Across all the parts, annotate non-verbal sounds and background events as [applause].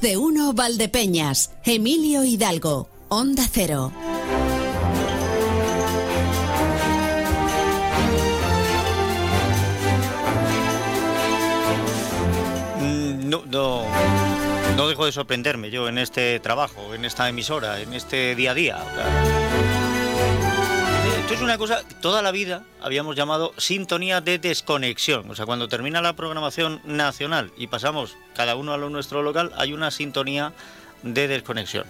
De uno Valdepeñas, Emilio Hidalgo, Onda Cero. Mm, no, no dejo de sorprenderme yo en este trabajo, en esta emisora, en este día a día. Esto es una cosa que toda la vida habíamos llamado sintonía de desconexión. O sea, cuando termina la programación nacional y pasamos cada uno a lo nuestro local, hay una sintonía de desconexión.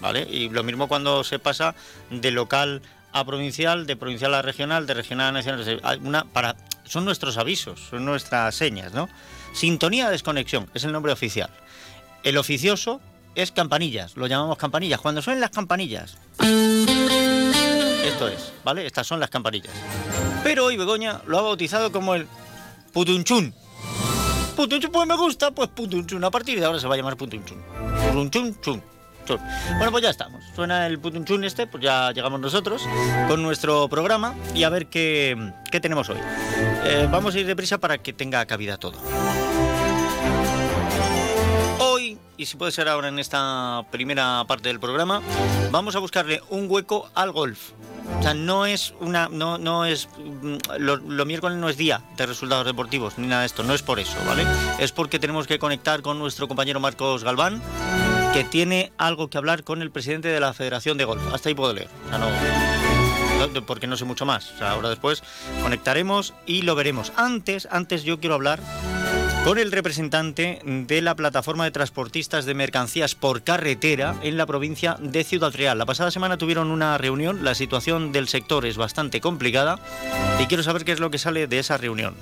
¿Vale? Y lo mismo cuando se pasa de local a provincial, de provincial a regional, de regional a nacional. Para, son nuestros avisos, son nuestras señas, ¿no? Sintonía de desconexión es el nombre oficial. El oficioso es campanillas, lo llamamos campanillas. Cuando suenen las campanillas, esto es, ¿vale? Estas son las campanillas. Pero hoy Begoña lo ha bautizado como el putunchun. Putunchun, pues me gusta, pues putunchun. A partir de ahora se va a llamar putunchun. Putunchun, chun. Bueno, pues ya estamos. Suena el putunchun este, pues ya llegamos nosotros con nuestro programa y a ver qué, qué tenemos hoy. Eh, vamos a ir deprisa para que tenga cabida todo. Y si puede ser ahora en esta primera parte del programa, vamos a buscarle un hueco al golf. O sea, no es una. No, no es. mm, Lo, lo miércoles no es día de resultados deportivos, ni nada de esto. No es por eso, ¿vale? Es porque tenemos que conectar con nuestro compañero Marcos Galván, que tiene algo que hablar con el presidente de la Federación de Golf. Hasta ahí puedo leer. O sea, no. no, Porque no sé mucho más. O sea, ahora después conectaremos y lo veremos. Antes, antes yo quiero hablar con el representante de la plataforma de transportistas de mercancías por carretera en la provincia de Ciudad Real. La pasada semana tuvieron una reunión, la situación del sector es bastante complicada y quiero saber qué es lo que sale de esa reunión.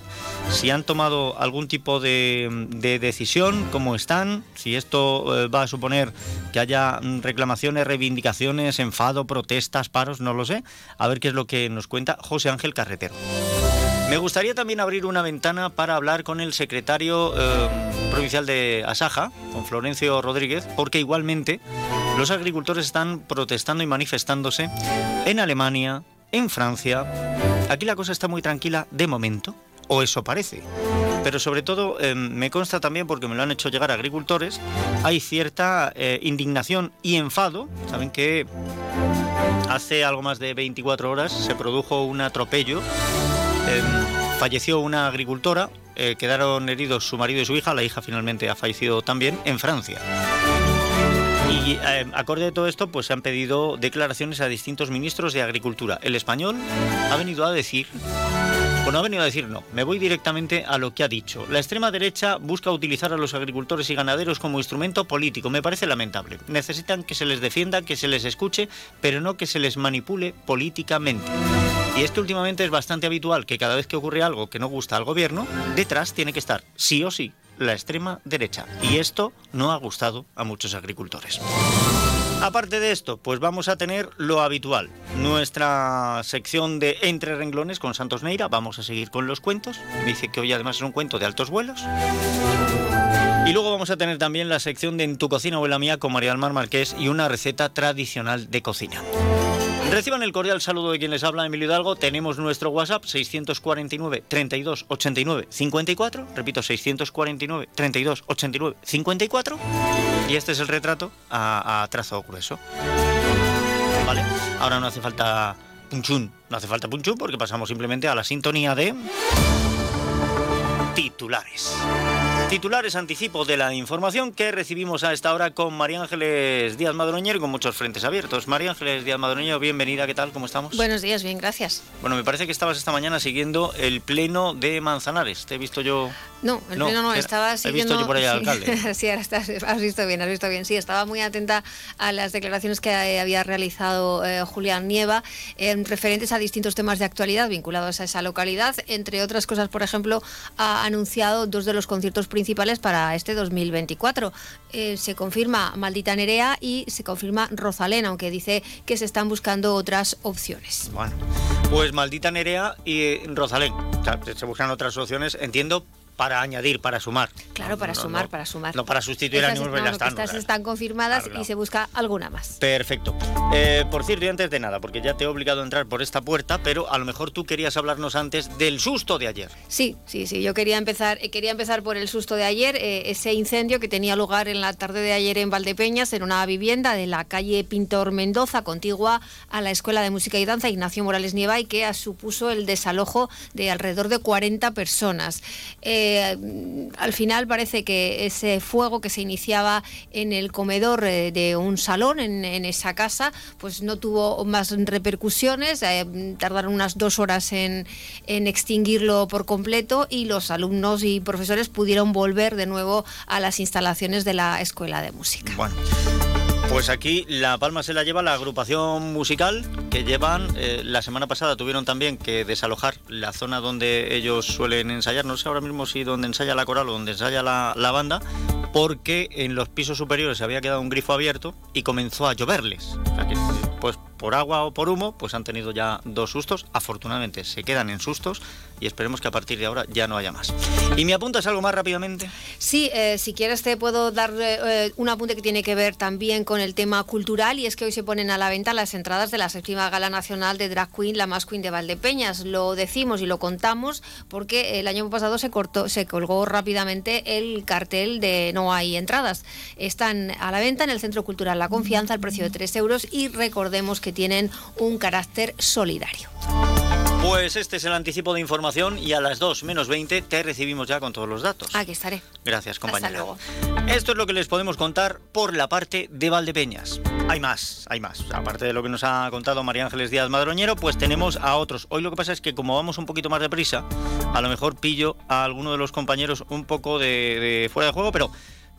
Si han tomado algún tipo de, de decisión, cómo están, si esto eh, va a suponer que haya reclamaciones, reivindicaciones, enfado, protestas, paros, no lo sé. A ver qué es lo que nos cuenta José Ángel Carretero. Me gustaría también abrir una ventana para hablar con el secretario eh, provincial de Asaja, con Florencio Rodríguez, porque igualmente los agricultores están protestando y manifestándose en Alemania, en Francia. Aquí la cosa está muy tranquila de momento, o eso parece. Pero sobre todo eh, me consta también, porque me lo han hecho llegar agricultores, hay cierta eh, indignación y enfado. Saben que hace algo más de 24 horas se produjo un atropello eh, falleció una agricultora, eh, quedaron heridos su marido y su hija, la hija finalmente ha fallecido también en Francia. Y eh, acorde de todo esto, pues se han pedido declaraciones a distintos ministros de Agricultura. El español ha venido a decir, bueno, ha venido a decir no, me voy directamente a lo que ha dicho. La extrema derecha busca utilizar a los agricultores y ganaderos como instrumento político. Me parece lamentable. Necesitan que se les defienda, que se les escuche, pero no que se les manipule políticamente. Y es que últimamente es bastante habitual que cada vez que ocurre algo que no gusta al gobierno, detrás tiene que estar, sí o sí, la extrema derecha. Y esto no ha gustado a muchos agricultores. Aparte de esto, pues vamos a tener lo habitual. Nuestra sección de Entre Renglones con Santos Neira. Vamos a seguir con los cuentos. Me dice que hoy además es un cuento de altos vuelos. Y luego vamos a tener también la sección de En tu cocina o la mía con María del Mar Marqués y una receta tradicional de cocina. Reciban el cordial saludo de quien les habla, Emilio Hidalgo. Tenemos nuestro WhatsApp 649 32 89 54. Repito, 649 32 89 54. Y este es el retrato a, trazo grueso. ¿Vale? Ahora no hace falta punchún. No hace falta punchún porque pasamos simplemente a la sintonía de titulares. Titulares anticipo de la información que recibimos a esta hora con María Ángeles Díaz Madroñero con muchos frentes abiertos. María Ángeles Díaz Madroñero, bienvenida, ¿qué tal? ¿Cómo estamos? Buenos días, bien, gracias. Bueno, me parece que estabas esta mañana siguiendo el pleno de Manzanares. Te he visto yo. No, el pleno no, estaba He siguiendo... visto yo por ahí al [laughs] alcalde. [laughs] sí, ahora estás, has visto bien, has visto bien. Sí, estaba muy atenta a las declaraciones que eh, había realizado eh, Julián Nieva en referentes a distintos temas de actualidad vinculados a esa localidad. Entre otras cosas, por ejemplo, ha anunciado dos de los conciertos principales para este 2024. Eh, se confirma Maldita Nerea y se confirma Rosalén, aunque dice que se están buscando otras opciones. Bueno, pues maldita Nerea y Rosalén. Se buscan otras opciones, entiendo, para añadir, para sumar. Claro, para sumar, para sumar. No para sustituir a ningún no, Estas están confirmadas y se busca alguna más. Perfecto. Eh, por cierto, y antes de nada, porque ya te he obligado a entrar por esta puerta, pero a lo mejor tú querías hablarnos antes del susto de ayer. Sí, sí, sí. Yo quería empezar, eh, quería empezar por el susto de ayer, eh, ese incendio que tenía lugar en la tarde de ayer en Valdepeñas, en una vivienda de la calle Pintor Mendoza, contigua a la Escuela de Música y Danza Ignacio Morales Nieva, y que supuso el desalojo de alrededor de 40 personas. Eh, al final parece que ese fuego que se iniciaba en el comedor eh, de un salón en, esa casa, pues no tuvo más repercusiones. Eh, tardaron unas dos horas en, en, extinguirlo por completo y los alumnos y profesores pudieron volver de nuevo a las instalaciones de la escuela de música. Pues aquí la palma se la lleva la agrupación musical que llevan, eh, la semana pasada tuvieron también que desalojar la zona donde ellos suelen ensayar, no sé ahora mismo si donde ensaya la coral o donde ensaya la, banda, porque en los pisos superiores se había quedado un grifo abierto y comenzó a lloverles. Pues por agua o por humo, pues han tenido ya dos sustos. Afortunadamente se quedan en sustos y esperemos que a partir de ahora ya no haya más. ¿Y me apuntas algo más rápidamente? Sí, eh, si quieres te puedo dar eh, un apunte que tiene que ver también con el tema cultural y es que hoy se ponen a la venta las entradas de la séptima gala nacional de Drag Queen, la más Queen de Valdepeñas. Lo decimos y lo contamos porque el año pasado se cortó, se colgó rápidamente el cartel de no hay entradas. Están a la venta en el Centro Cultural La Confianza al precio de 3 euros y recordemos que tienen un carácter solidario. Pues este es el anticipo de información y a las 2 menos 20 te recibimos ya con todos los datos. Aquí estaré. Gracias, compañera. Esto es lo que les podemos contar por la parte de Valdepeñas. Hay más, hay más. Aparte de lo que nos ha contado María Ángeles Díaz Madroñero, pues tenemos a otros. Hoy lo que pasa es que como vamos un poquito más deprisa, a lo mejor pillo a alguno de los compañeros un poco de, de fuera de juego, pero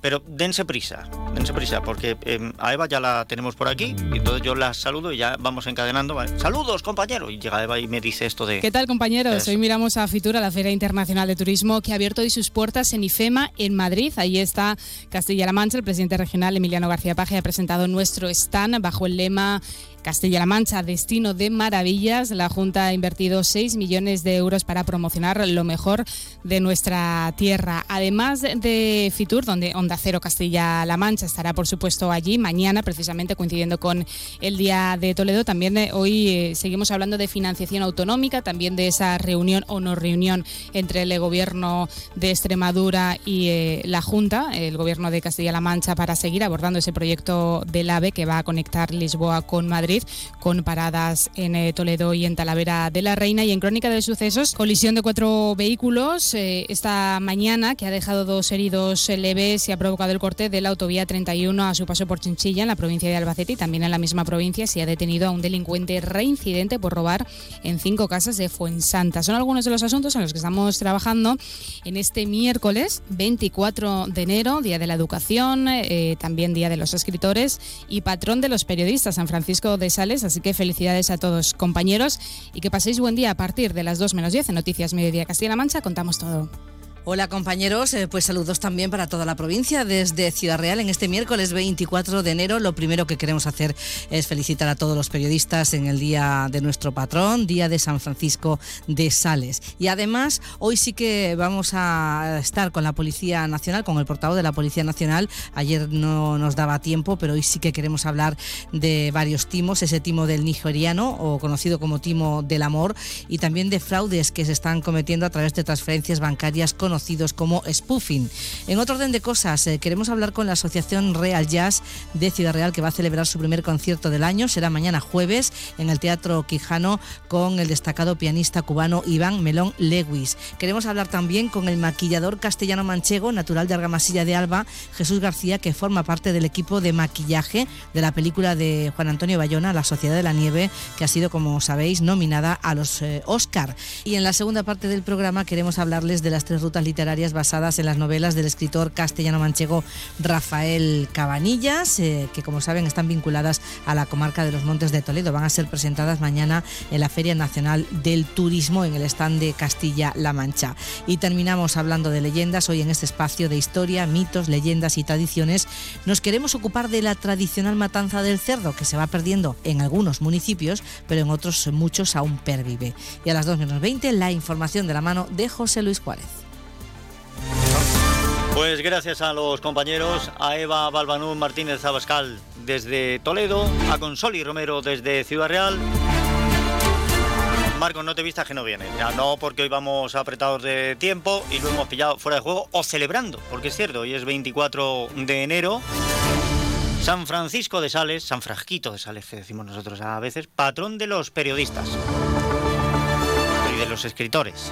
pero dense prisa, dense prisa, porque em, a Eva ya la tenemos por aquí, y entonces yo la saludo y ya vamos encadenando. Saludos, compañero. Y llega Eva y me dice esto de. ¿Qué tal, compañeros? Hoy miramos a Fitura, la Feria Internacional de Turismo, que ha abierto hoy sus puertas en IFEMA, en Madrid. Ahí está Castilla-La Mancha. El presidente regional, Emiliano García Paje, ha presentado nuestro stand bajo el lema Castilla-La Mancha, destino de maravillas. La Junta ha invertido 6 millones de euros para promocionar lo mejor de nuestra tierra. Además de Fitur, donde Onda Cero Castilla-La Mancha estará, por supuesto, allí mañana, precisamente coincidiendo con el Día de Toledo. También eh, hoy eh, seguimos hablando de financiación autonómica, también de esa reunión o no reunión entre el Gobierno de Extremadura y eh, la Junta, el Gobierno de Castilla-La Mancha, para seguir abordando ese proyecto del AVE que va a conectar Lisboa con Madrid con paradas en eh, Toledo y en Talavera de la Reina. Y en Crónica de Sucesos, colisión de cuatro vehículos eh, esta mañana que ha dejado dos heridos leves y ha provocado el corte de la autovía 31 a su paso por Chinchilla, en la provincia de Albacete y también en la misma provincia se ha detenido a un delincuente reincidente por robar en cinco casas de Fuensanta. Son algunos de los asuntos en los que estamos trabajando en este miércoles 24 de enero, Día de la Educación, eh, también Día de los Escritores y patrón de los periodistas, San Francisco de Así que felicidades a todos compañeros y que paséis buen día a partir de las 2 menos 10 en Noticias Mediodía Castilla-La Mancha. Contamos todo. Hola compañeros, eh, pues saludos también para toda la provincia desde Ciudad Real en este miércoles 24 de enero. Lo primero que queremos hacer es felicitar a todos los periodistas en el día de nuestro patrón, día de San Francisco de Sales. Y además, hoy sí que vamos a estar con la Policía Nacional, con el portavoz de la Policía Nacional. Ayer no nos daba tiempo, pero hoy sí que queremos hablar de varios timos, ese timo del nigeriano o conocido como timo del amor y también de fraudes que se están cometiendo a través de transferencias bancarias con conocidos como spoofing. En otro orden de cosas, eh, queremos hablar con la Asociación Real Jazz de Ciudad Real que va a celebrar su primer concierto del año. Será mañana jueves en el Teatro Quijano con el destacado pianista cubano Iván Melón Lewis. Queremos hablar también con el maquillador castellano manchego, natural de Argamasilla de Alba, Jesús García, que forma parte del equipo de maquillaje de la película de Juan Antonio Bayona, La Sociedad de la Nieve, que ha sido, como sabéis, nominada a los eh, Oscar. Y en la segunda parte del programa queremos hablarles de las tres rutas literarias basadas en las novelas del escritor castellano-manchego Rafael Cabanillas, eh, que como saben están vinculadas a la comarca de los Montes de Toledo. Van a ser presentadas mañana en la Feria Nacional del Turismo en el stand de Castilla-La Mancha. Y terminamos hablando de leyendas. Hoy en este espacio de historia, mitos, leyendas y tradiciones nos queremos ocupar de la tradicional matanza del cerdo que se va perdiendo en algunos municipios, pero en otros muchos aún pervive. Y a las 2 menos 20 la información de la mano de José Luis Juárez. Pues gracias a los compañeros, a Eva Balbanú Martínez Abascal desde Toledo, a Consoli Romero desde Ciudad Real. Marcos, no te vistas que no viene. Ya no porque hoy vamos apretados de tiempo y lo hemos pillado fuera de juego o celebrando, porque es cierto, hoy es 24 de enero. San Francisco de Sales, San Frasquito de Sales, que decimos nosotros a veces, patrón de los periodistas y de los escritores.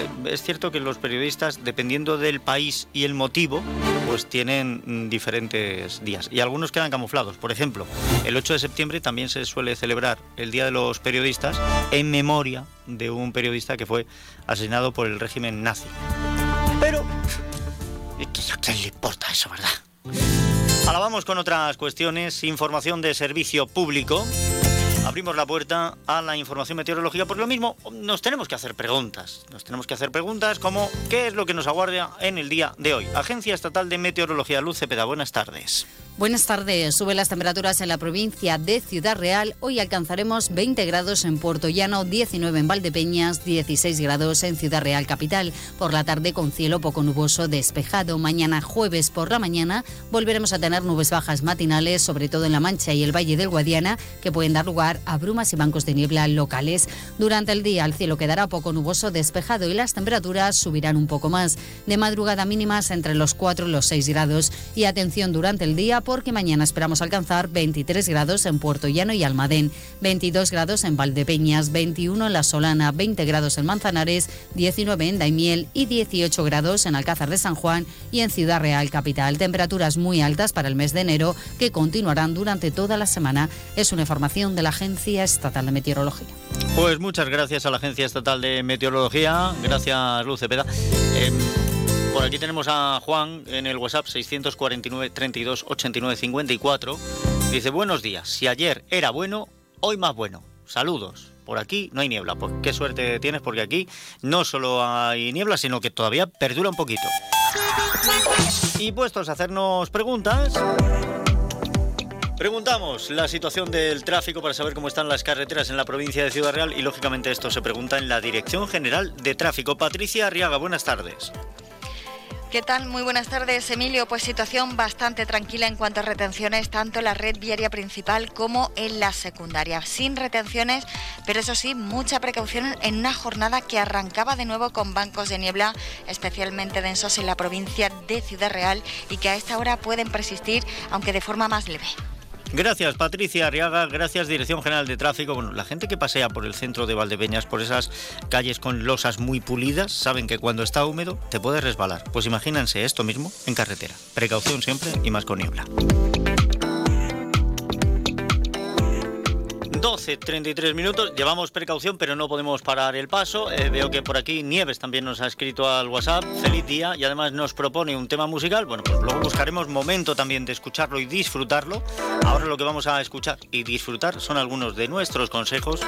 Eh, es cierto que los periodistas, dependiendo del país y el motivo, pues tienen mm, diferentes días. Y algunos quedan camuflados. Por ejemplo, el 8 de septiembre también se suele celebrar el Día de los Periodistas en memoria de un periodista que fue asesinado por el régimen nazi. Pero, ¿a quién le importa eso, verdad? Ahora vamos con otras cuestiones. Información de servicio público. Abrimos la puerta a la información meteorológica. Por lo mismo, nos tenemos que hacer preguntas. Nos tenemos que hacer preguntas como ¿qué es lo que nos aguarda en el día de hoy? Agencia Estatal de Meteorología, Luz Cepeda, buenas tardes. Buenas tardes. Suben las temperaturas en la provincia de Ciudad Real. Hoy alcanzaremos 20 grados en Puerto Llano, 19 en Valdepeñas, 16 grados en Ciudad Real capital. Por la tarde con cielo poco nuboso despejado. Mañana jueves por la mañana volveremos a tener nubes bajas matinales, sobre todo en La Mancha y el Valle del Guadiana, que pueden dar lugar a brumas y bancos de niebla locales. Durante el día el cielo quedará poco nuboso despejado y las temperaturas subirán un poco más. De madrugada mínimas entre los 4 y los 6 grados. Y atención durante el día porque mañana esperamos alcanzar 23 grados en Puerto Llano y Almadén, 22 grados en Valdepeñas, 21 en La Solana, 20 grados en Manzanares, 19 en Daimiel y 18 grados en Alcázar de San Juan y en Ciudad Real Capital. Temperaturas muy altas para el mes de enero que continuarán durante toda la semana. Es una información de la Agencia Estatal de Meteorología. Pues muchas gracias a la Agencia Estatal de Meteorología. Gracias, Luz Cepeda. Em, por aquí tenemos a Juan en el WhatsApp 649 32 89 54. Dice, buenos días, si ayer era bueno, hoy más bueno. Saludos. Por aquí no hay niebla. Pues qué suerte tienes porque aquí no solo hay niebla, sino que todavía perdura un poquito. Y puestos a hacernos preguntas, Preguntamos la situación del tráfico para saber cómo están las carreteras en la provincia de Ciudad Real y lógicamente esto se pregunta en la Dirección General de Tráfico. Patricia Arriaga, buenas tardes. ¿Qué tal? Muy buenas tardes, Emilio. Pues situación bastante tranquila en cuanto a retenciones, tanto en la red viaria principal como en la secundaria. Sin retenciones, pero eso sí, mucha precaución en una jornada que arrancaba de nuevo con bancos de niebla, especialmente densos en la provincia de Ciudad Real y que a esta hora pueden persistir, aunque de forma más leve. Gracias, Patricia Arriaga. Gracias, Dirección General de Tráfico. Bueno, la gente que pasea por el centro de Valdepeñas, por esas calles con losas muy pulidas, saben que cuando está húmedo te puedes resbalar. Pues imagínense esto mismo en carretera. Precaución siempre y más con niebla. 12, 33 minutos. Llevamos precaución, pero no podemos parar el paso. Eh, veo que por aquí Nieves también nos ha escrito al WhatsApp. Feliz día y además nos propone un tema musical. Bueno, pues luego buscaremos momento también de escucharlo y disfrutarlo. Ahora lo que vamos a escuchar y disfrutar son algunos de nuestros consejos.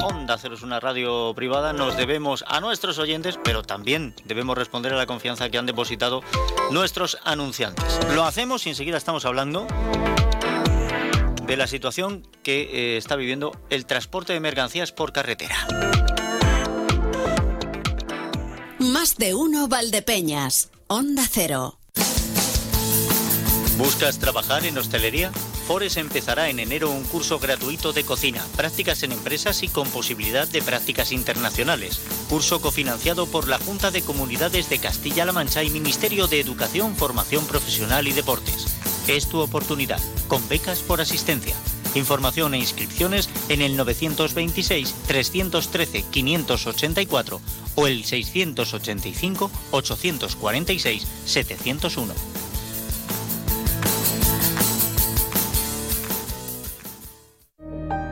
Onda Cero una radio privada, nos debemos a nuestros oyentes, pero también debemos responder a la confianza que han depositado nuestros anunciantes. Lo hacemos y enseguida estamos hablando de la situación que eh, está viviendo el transporte de mercancías por carretera. Más de uno Valdepeñas, Onda Cero. ¿Buscas trabajar en hostelería? Fores empezará en enero un curso gratuito de cocina, prácticas en empresas y con posibilidad de prácticas internacionales. Curso cofinanciado por la Junta de Comunidades de Castilla-La Mancha y Ministerio de Educación, Formación Profesional y Deportes. Es tu oportunidad, con becas por asistencia. Información e inscripciones en el 926-313-584 o el 685-846-701.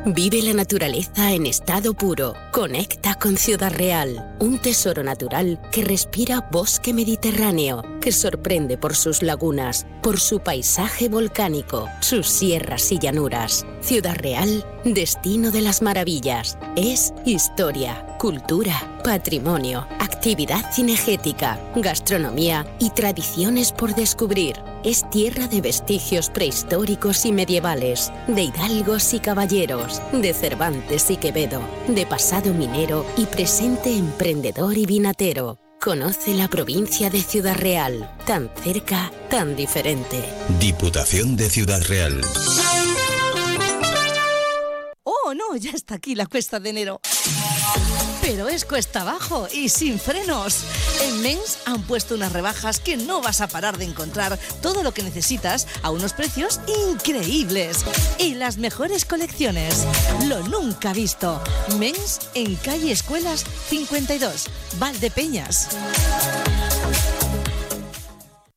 Vive la naturaleza en estado puro. Conecta con Ciudad Real, un tesoro natural que respira bosque mediterráneo, que sorprende por sus lagunas, por su paisaje volcánico, sus sierras y llanuras. Ciudad Real, destino de las maravillas. Es historia, cultura, patrimonio, actividad cinegética, gastronomía y tradiciones por descubrir es tierra de vestigios prehistóricos y medievales, de hidalgos y caballeros, de Cervantes y Quevedo, de pasado minero y presente emprendedor y vinatero. Conoce la provincia de Ciudad Real, tan cerca, tan diferente. Diputación de Ciudad Real. Oh, no, ya está aquí la cuesta de enero. Pero es cuesta abajo y sin frenos. En Men's han puesto unas rebajas que no vas a parar de encontrar todo lo que necesitas a unos precios increíbles. Y las mejores colecciones. Lo nunca visto. Men's en calle Escuelas 52, Valdepeñas.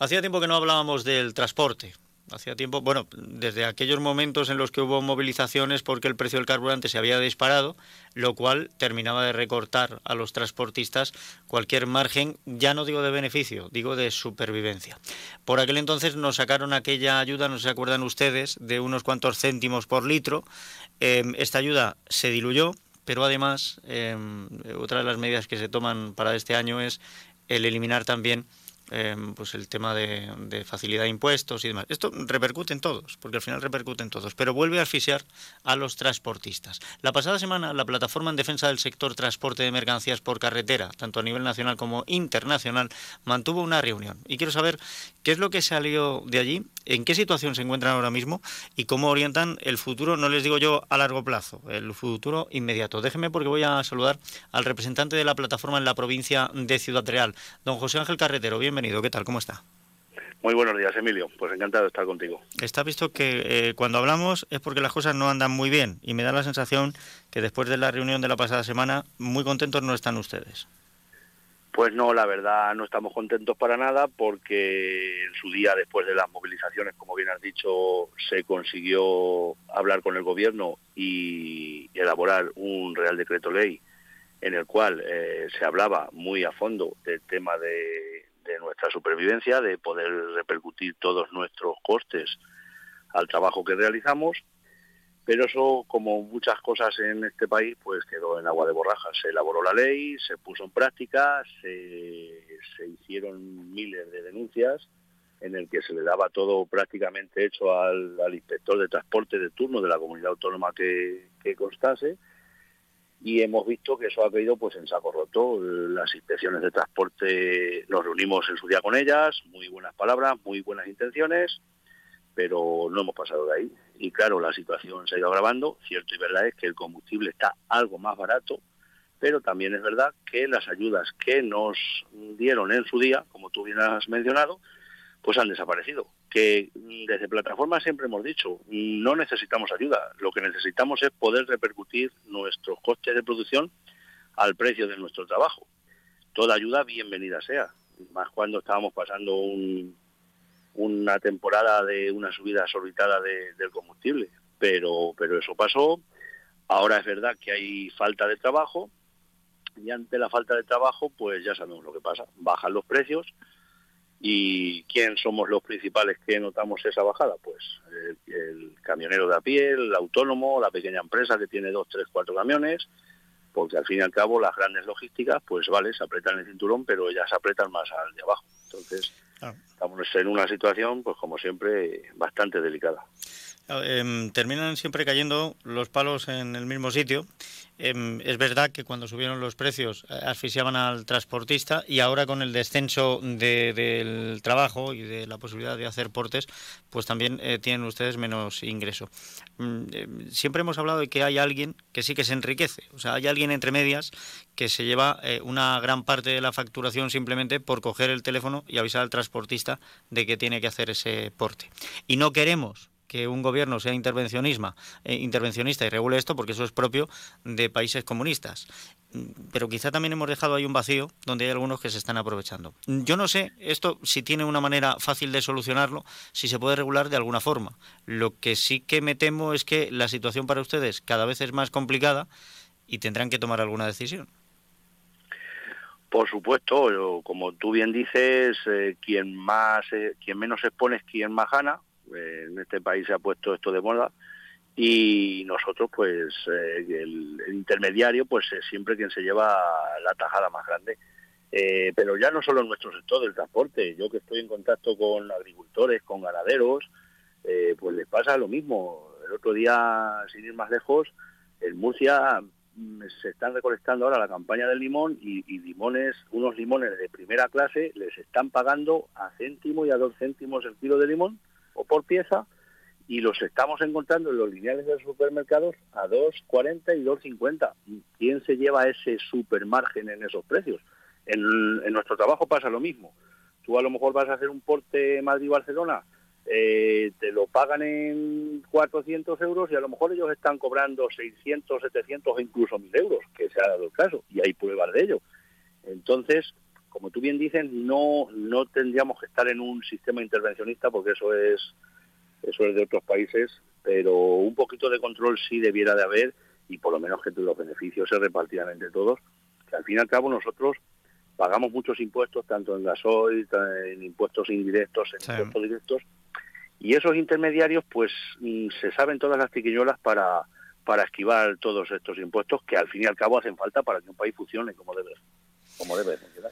Hacía tiempo que no hablábamos del transporte. Hacía tiempo, bueno, desde aquellos momentos en los que hubo movilizaciones porque el precio del carburante se había disparado, lo cual terminaba de recortar a los transportistas cualquier margen, ya no digo de beneficio, digo de supervivencia. Por aquel entonces nos sacaron aquella ayuda, no se acuerdan ustedes, de unos cuantos céntimos por litro. Em, esta ayuda se diluyó, pero además em, otra de las medidas que se toman para este año es el eliminar también Em, pues el tema de, facilidad de impuestos y demás. Esto repercute en todos, porque al final repercute en todos, pero vuelve a asfixiar a los transportistas. La pasada semana, la plataforma en defensa del sector transporte de mercancías por carretera, tanto a nivel nacional como internacional, mantuvo una reunión. Y quiero saber qué es lo que salió de allí, en qué situación se encuentran ahora mismo y cómo orientan el futuro, no les digo yo a largo plazo, el futuro inmediato. Déjeme porque voy a saludar al representante de la plataforma en la provincia de Ciudad Real, don José Ángel Carretero. Bienvenido. ¿Qué tal? ¿Cómo está? Muy buenos días, Emilio. Pues encantado de estar contigo. Está visto que eh, cuando hablamos es porque las cosas no andan muy bien y me da la sensación que después de la reunión de la pasada semana, muy contentos no están ustedes. Pues no, la verdad no estamos contentos para nada porque en su día, después de las movilizaciones, como bien has dicho, se consiguió hablar con el gobierno y elaborar un Real Decreto Ley en el cual eh, se hablaba muy a fondo del tema de de nuestra supervivencia, de poder repercutir todos nuestros costes al trabajo que realizamos, pero eso, como muchas cosas en este país, pues quedó en agua de borrajas. Se elaboró la ley, se puso en práctica, se, hicieron miles de denuncias en el que se le daba todo prácticamente hecho al, inspector de transporte de turno de la comunidad autónoma que, que constase y hemos visto que eso ha caído pues en saco roto. Las inspecciones de transporte nos reunimos en su día con ellas, muy buenas palabras, muy buenas intenciones, pero no hemos pasado de ahí. Y claro, la situación se ha ido agravando. Cierto y verdad es que el combustible está algo más barato, pero también es verdad que las ayudas que nos dieron en su día, como tú bien has mencionado, pues han desaparecido. Que desde plataforma siempre hemos dicho, no necesitamos ayuda, lo que necesitamos es poder repercutir nuestros costes de producción al precio de nuestro trabajo. Toda ayuda bienvenida sea, más cuando estábamos pasando una temporada de una subida sorbitada del combustible. Pero, pero eso pasó, ahora es verdad que hay falta de trabajo y ante la falta de trabajo pues ya sabemos lo que pasa, bajan los precios, ¿Y quién somos los principales que notamos esa bajada? Pues el, camionero de a pie, el autónomo, la pequeña empresa que tiene dos, tres, cuatro camiones, porque al fin y al cabo las grandes logísticas, pues vale, se apretan el cinturón, pero ellas apretan más al de abajo. Entonces, estamos en una situación, pues como siempre, bastante delicada. Em, terminan siempre cayendo los palos en el mismo sitio. Em, es verdad que cuando subieron los precios eh, asfixiaban al transportista y ahora con el descenso del trabajo y de la posibilidad de hacer portes, pues también eh, tienen ustedes menos ingreso. Mm, em, siempre hemos hablado de que hay alguien que sí que se enriquece, o sea, hay alguien entre medias que se lleva eh, una gran parte de la facturación simplemente por coger el teléfono y avisar al transportista de que tiene que hacer ese porte. Y no queremos que un gobierno sea eh, intervencionista y regule esto porque eso es propio de países comunistas. Pero quizá también hemos dejado ahí un vacío donde hay algunos que se están aprovechando. Yo no sé esto si tiene una manera fácil de solucionarlo, si se puede regular de alguna forma. Lo que sí que me temo es que la situación para ustedes cada vez es más complicada y tendrán que tomar alguna decisión. Por supuesto, como tú bien dices, eh, quien más, eh, quien menos expone es quien más gana. Eh, en este país se ha puesto esto de moda y nosotros, pues, el, intermediario, pues es siempre quien se lleva la tajada más grande. pero ya no solo en nuestro sector del transporte, yo que estoy en contacto con agricultores, con ganaderos, pues les pasa lo mismo. El otro día, sin ir más lejos, en Murcia se están recolectando ahora la campaña del limón y, limones, unos limones de primera clase les están pagando a céntimo y a dos céntimos el kilo de limón o por pieza y los estamos encontrando en los lineales de los supermercados a 2,40 y 2,50. ¿Quién se lleva ese supermargen en esos precios? En, en nuestro trabajo pasa lo mismo. Tú a lo mejor vas a hacer un porte Madrid-Barcelona eh, te lo pagan en 400 euros y a lo mejor ellos están cobrando 600, 700 o incluso 1000 euros, que se ha dado el caso, y hay pruebas de ello. Entonces, como tú bien dices, no, no tendríamos que estar en un sistema intervencionista porque eso es, eso es de otros países, pero un poquito de control sí debiera de haber y por lo menos que los beneficios se repartieran entre todos, que al fin y al cabo nosotros pagamos muchos impuestos, tanto en gasoil, en impuestos indirectos, en impuestos directos, y esos intermediarios, pues mm, se saben todas las tiquillolas para, para esquivar todos estos impuestos que al fin y al cabo hacen falta para que un país funcione como debe, como debe funcionar.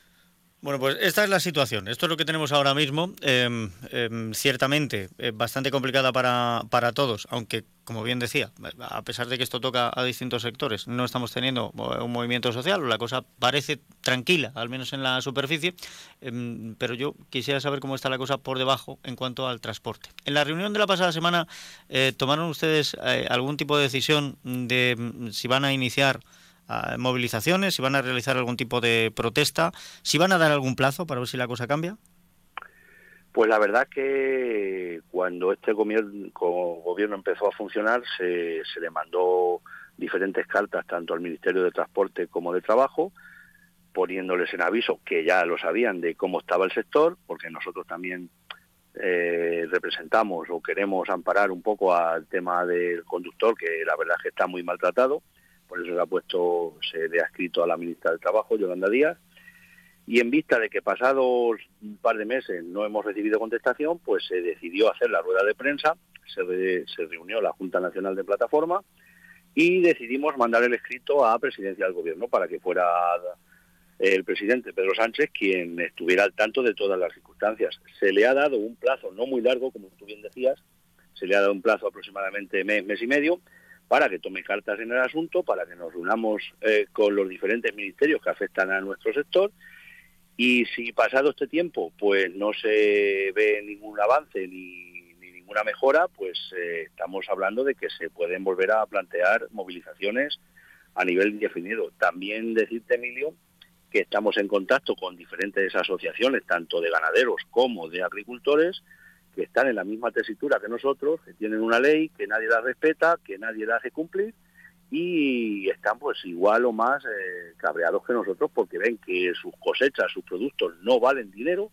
Bueno, pues esta es la situación. Esto es lo que tenemos ahora mismo. Em, em, ciertamente, eh, bastante complicada para, para todos, aunque, como bien decía, a pesar de que esto toca a distintos sectores, no estamos teniendo un movimiento social. La cosa parece tranquila, al menos en la superficie. Em, pero yo quisiera saber cómo está la cosa por debajo en cuanto al transporte. En la reunión de la pasada semana, eh, ¿tomaron ustedes eh, algún tipo de decisión de mm, si van a iniciar movilizaciones, si van a realizar algún tipo de protesta, si van a dar algún plazo para ver si la cosa cambia? Pues la verdad que cuando este gobierno, empezó a funcionar se, se le mandó diferentes cartas tanto al Ministerio de Transporte como de Trabajo, poniéndoles en aviso que ya lo sabían de cómo estaba el sector, porque nosotros también eh, representamos o queremos amparar un poco al tema del conductor, que la verdad es que está muy maltratado por eso se ha puesto, se le ha escrito a la ministra del Trabajo, Yolanda Díaz, y en vista de que pasados un par de meses no hemos recibido contestación, pues se decidió hacer la rueda de prensa, se, se reunió la Junta Nacional de Plataforma y decidimos mandar el escrito a Presidencia del Gobierno para que fuera el presidente Pedro Sánchez quien estuviera al tanto de todas las circunstancias. Se le ha dado un plazo no muy largo, como tú bien decías, se le ha dado un plazo aproximadamente mes, mes y medio, para que tome cartas en el asunto, para que nos reunamos eh, con los diferentes ministerios que afectan a nuestro sector y si pasado este tiempo pues no se ve ningún avance ni, ninguna mejora, pues eh, estamos hablando de que se pueden volver a plantear movilizaciones a nivel definido. También decirte, Emilio, que estamos en contacto con diferentes asociaciones, tanto de ganaderos como de agricultores, que están en la misma tesitura que nosotros, que tienen una ley, que nadie la respeta, que nadie la hace cumplir y están pues igual o más eh, cabreados que nosotros porque ven que sus cosechas, sus productos no valen dinero,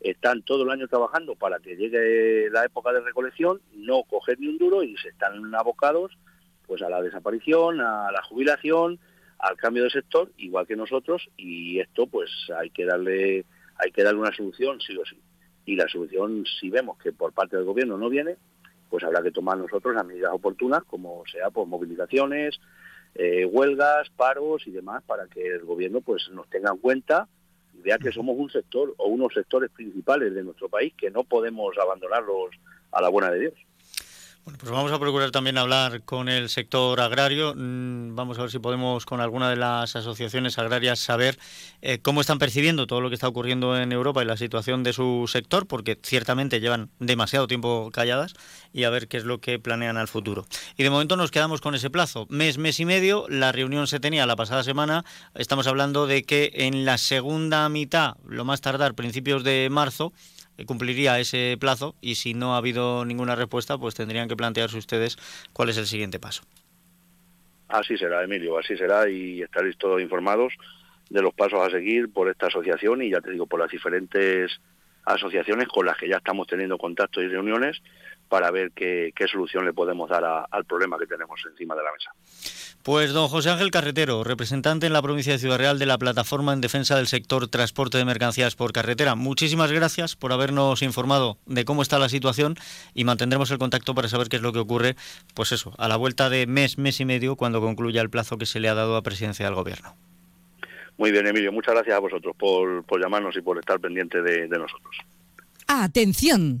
están todo el año trabajando para que llegue la época de recolección, no coger ni un duro y se están abocados pues a la desaparición, a la jubilación, al cambio de sector, igual que nosotros, y esto pues hay que darle, hay que darle una solución sí o sí y la solución, si vemos que por parte del gobierno no viene, pues habrá que tomar nosotros las medidas oportunas, como sea por movilizaciones, eh, huelgas, paros y demás, para que el gobierno pues nos tenga en cuenta y vea que somos un sector o unos sectores principales de nuestro país que no podemos abandonarlos a la buena de Dios. Bueno, pues vamos a procurar también hablar con el sector agrario. Mm, vamos a ver si podemos con alguna de las asociaciones agrarias saber eh, cómo están percibiendo todo lo que está ocurriendo en Europa y la situación de su sector, porque ciertamente llevan demasiado tiempo calladas y a ver qué es lo que planean al futuro. Y de momento nos quedamos con ese plazo. Mes, mes y medio. La reunión se tenía la pasada semana. Estamos hablando de que en la segunda mitad, lo más tardar, principios de marzo, cumpliría ese plazo y si no ha habido ninguna respuesta, pues tendrían que plantearse ustedes cuál es el siguiente paso. Así será, Emilio, así será y estaréis todos informados de los pasos a seguir por esta asociación y ya te digo, por las diferentes asociaciones con las que ya estamos teniendo contactos y reuniones para ver qué, solución le podemos dar al problema que tenemos encima de la mesa. Pues don José Ángel Carretero, representante en la provincia de Ciudad Real de la Plataforma en Defensa del Sector Transporte de Mercancías por Carretera, muchísimas gracias por habernos informado de cómo está la situación y mantendremos el contacto para saber qué es lo que ocurre, pues eso, a la vuelta de mes, mes y medio, cuando concluya el plazo que se le ha dado a presidencia del Gobierno. Muy bien, Emilio, muchas gracias a vosotros por, llamarnos y por estar pendiente de nosotros. ¡Atención!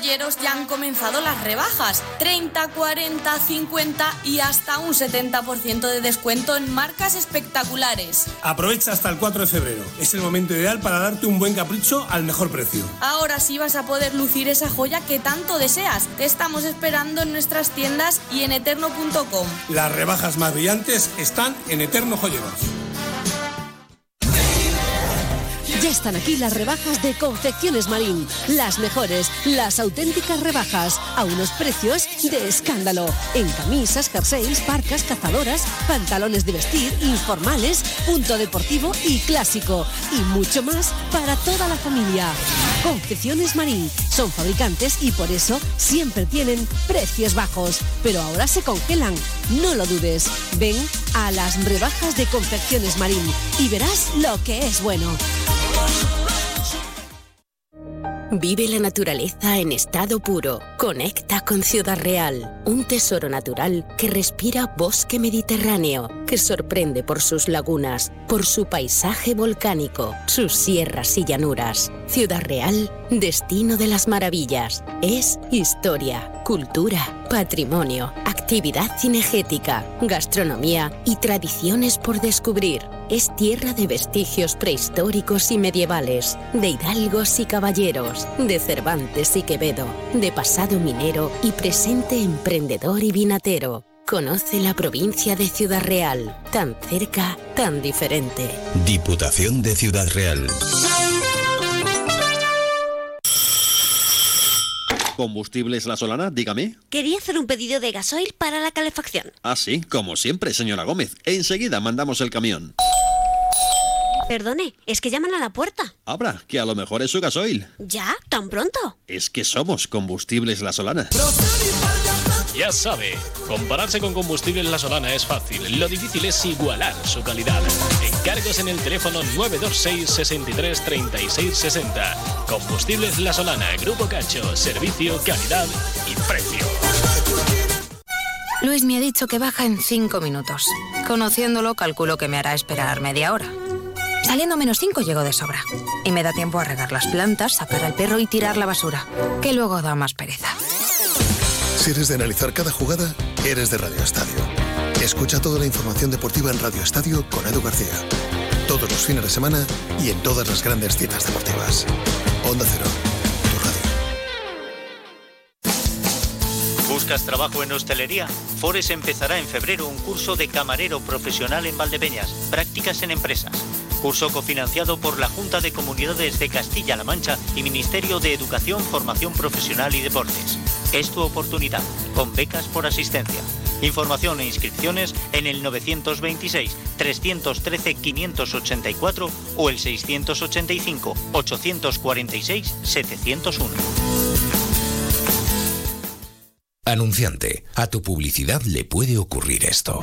Joyeros ya han comenzado las rebajas. 30, 40, 50 y hasta un 70% de descuento en marcas espectaculares. Aprovecha hasta el 4 de febrero. Es el momento ideal para darte un buen capricho al mejor precio. Ahora sí vas a poder lucir esa joya que tanto deseas. Te estamos esperando en nuestras tiendas y en eterno.com. Las rebajas más brillantes están en Eterno Joyeros. Ya están aquí las rebajas de Confecciones Marín. Las mejores, las auténticas rebajas, a unos precios de escándalo. En camisas, jerseys, parcas, cazadoras, pantalones de vestir, informales, punto deportivo y clásico. Y mucho más para toda la familia. Confecciones Marín son fabricantes y por eso siempre tienen precios bajos. Pero ahora se congelan. No lo dudes. Ven a las rebajas de Confecciones Marín y verás lo que es bueno. Vive la naturaleza en estado puro. Conecta con Ciudad Real, un tesoro natural que respira bosque mediterráneo, que sorprende por sus lagunas, por su paisaje volcánico, sus sierras y llanuras. Ciudad Real, destino de las maravillas. Es historia, cultura, patrimonio, actividad cinegética, gastronomía y tradiciones por descubrir. Es tierra de vestigios prehistóricos y medievales, de hidalgos y caballeros, de Cervantes y Quevedo, de pasado minero y presente emprendedor y vinatero. Conoce la provincia de Ciudad Real, tan cerca, tan diferente. Diputación de Ciudad Real. ¿Combustibles La Solana? Dígame. Quería hacer un pedido de gasoil para la calefacción. Ah, sí, como siempre, señora Gómez. Enseguida mandamos el camión. Perdone, es que llaman a la puerta. Abra, que a lo mejor es su gasoil. ¿Ya? ¿Tan pronto? Es que somos Combustibles La Solana. Ya sabe, compararse con Combustibles La Solana es fácil. Lo difícil es igualar su calidad. Encargos en el teléfono 926 63 36 60. Combustibles La Solana, Grupo Cacho, servicio, calidad y precio. Luis me ha dicho que baja en 5 minutos. Conociéndolo, calculo que me hará esperar media hora. Saliendo menos 5 llego de sobra. Y me da tiempo a regar las plantas, sacar al perro y tirar la basura, que luego da más pereza. Si eres de analizar cada jugada, eres de Radio Estadio. Escucha toda la información deportiva en Radio Estadio con Edu García. Todos los fines de semana y en todas las grandes citas deportivas. Onda Cero, tu radio. ¿Buscas trabajo en hostelería? Fores empezará en febrero un curso de camarero profesional en Valdepeñas, prácticas en empresas. Curso cofinanciado por la Junta de Comunidades de Castilla-La Mancha y Ministerio de Educación, Formación Profesional y Deportes. Es tu oportunidad, con becas por asistencia. Información e inscripciones en el 925-313-584 o el 685-846-701. Anunciante, a tu publicidad le puede ocurrir esto.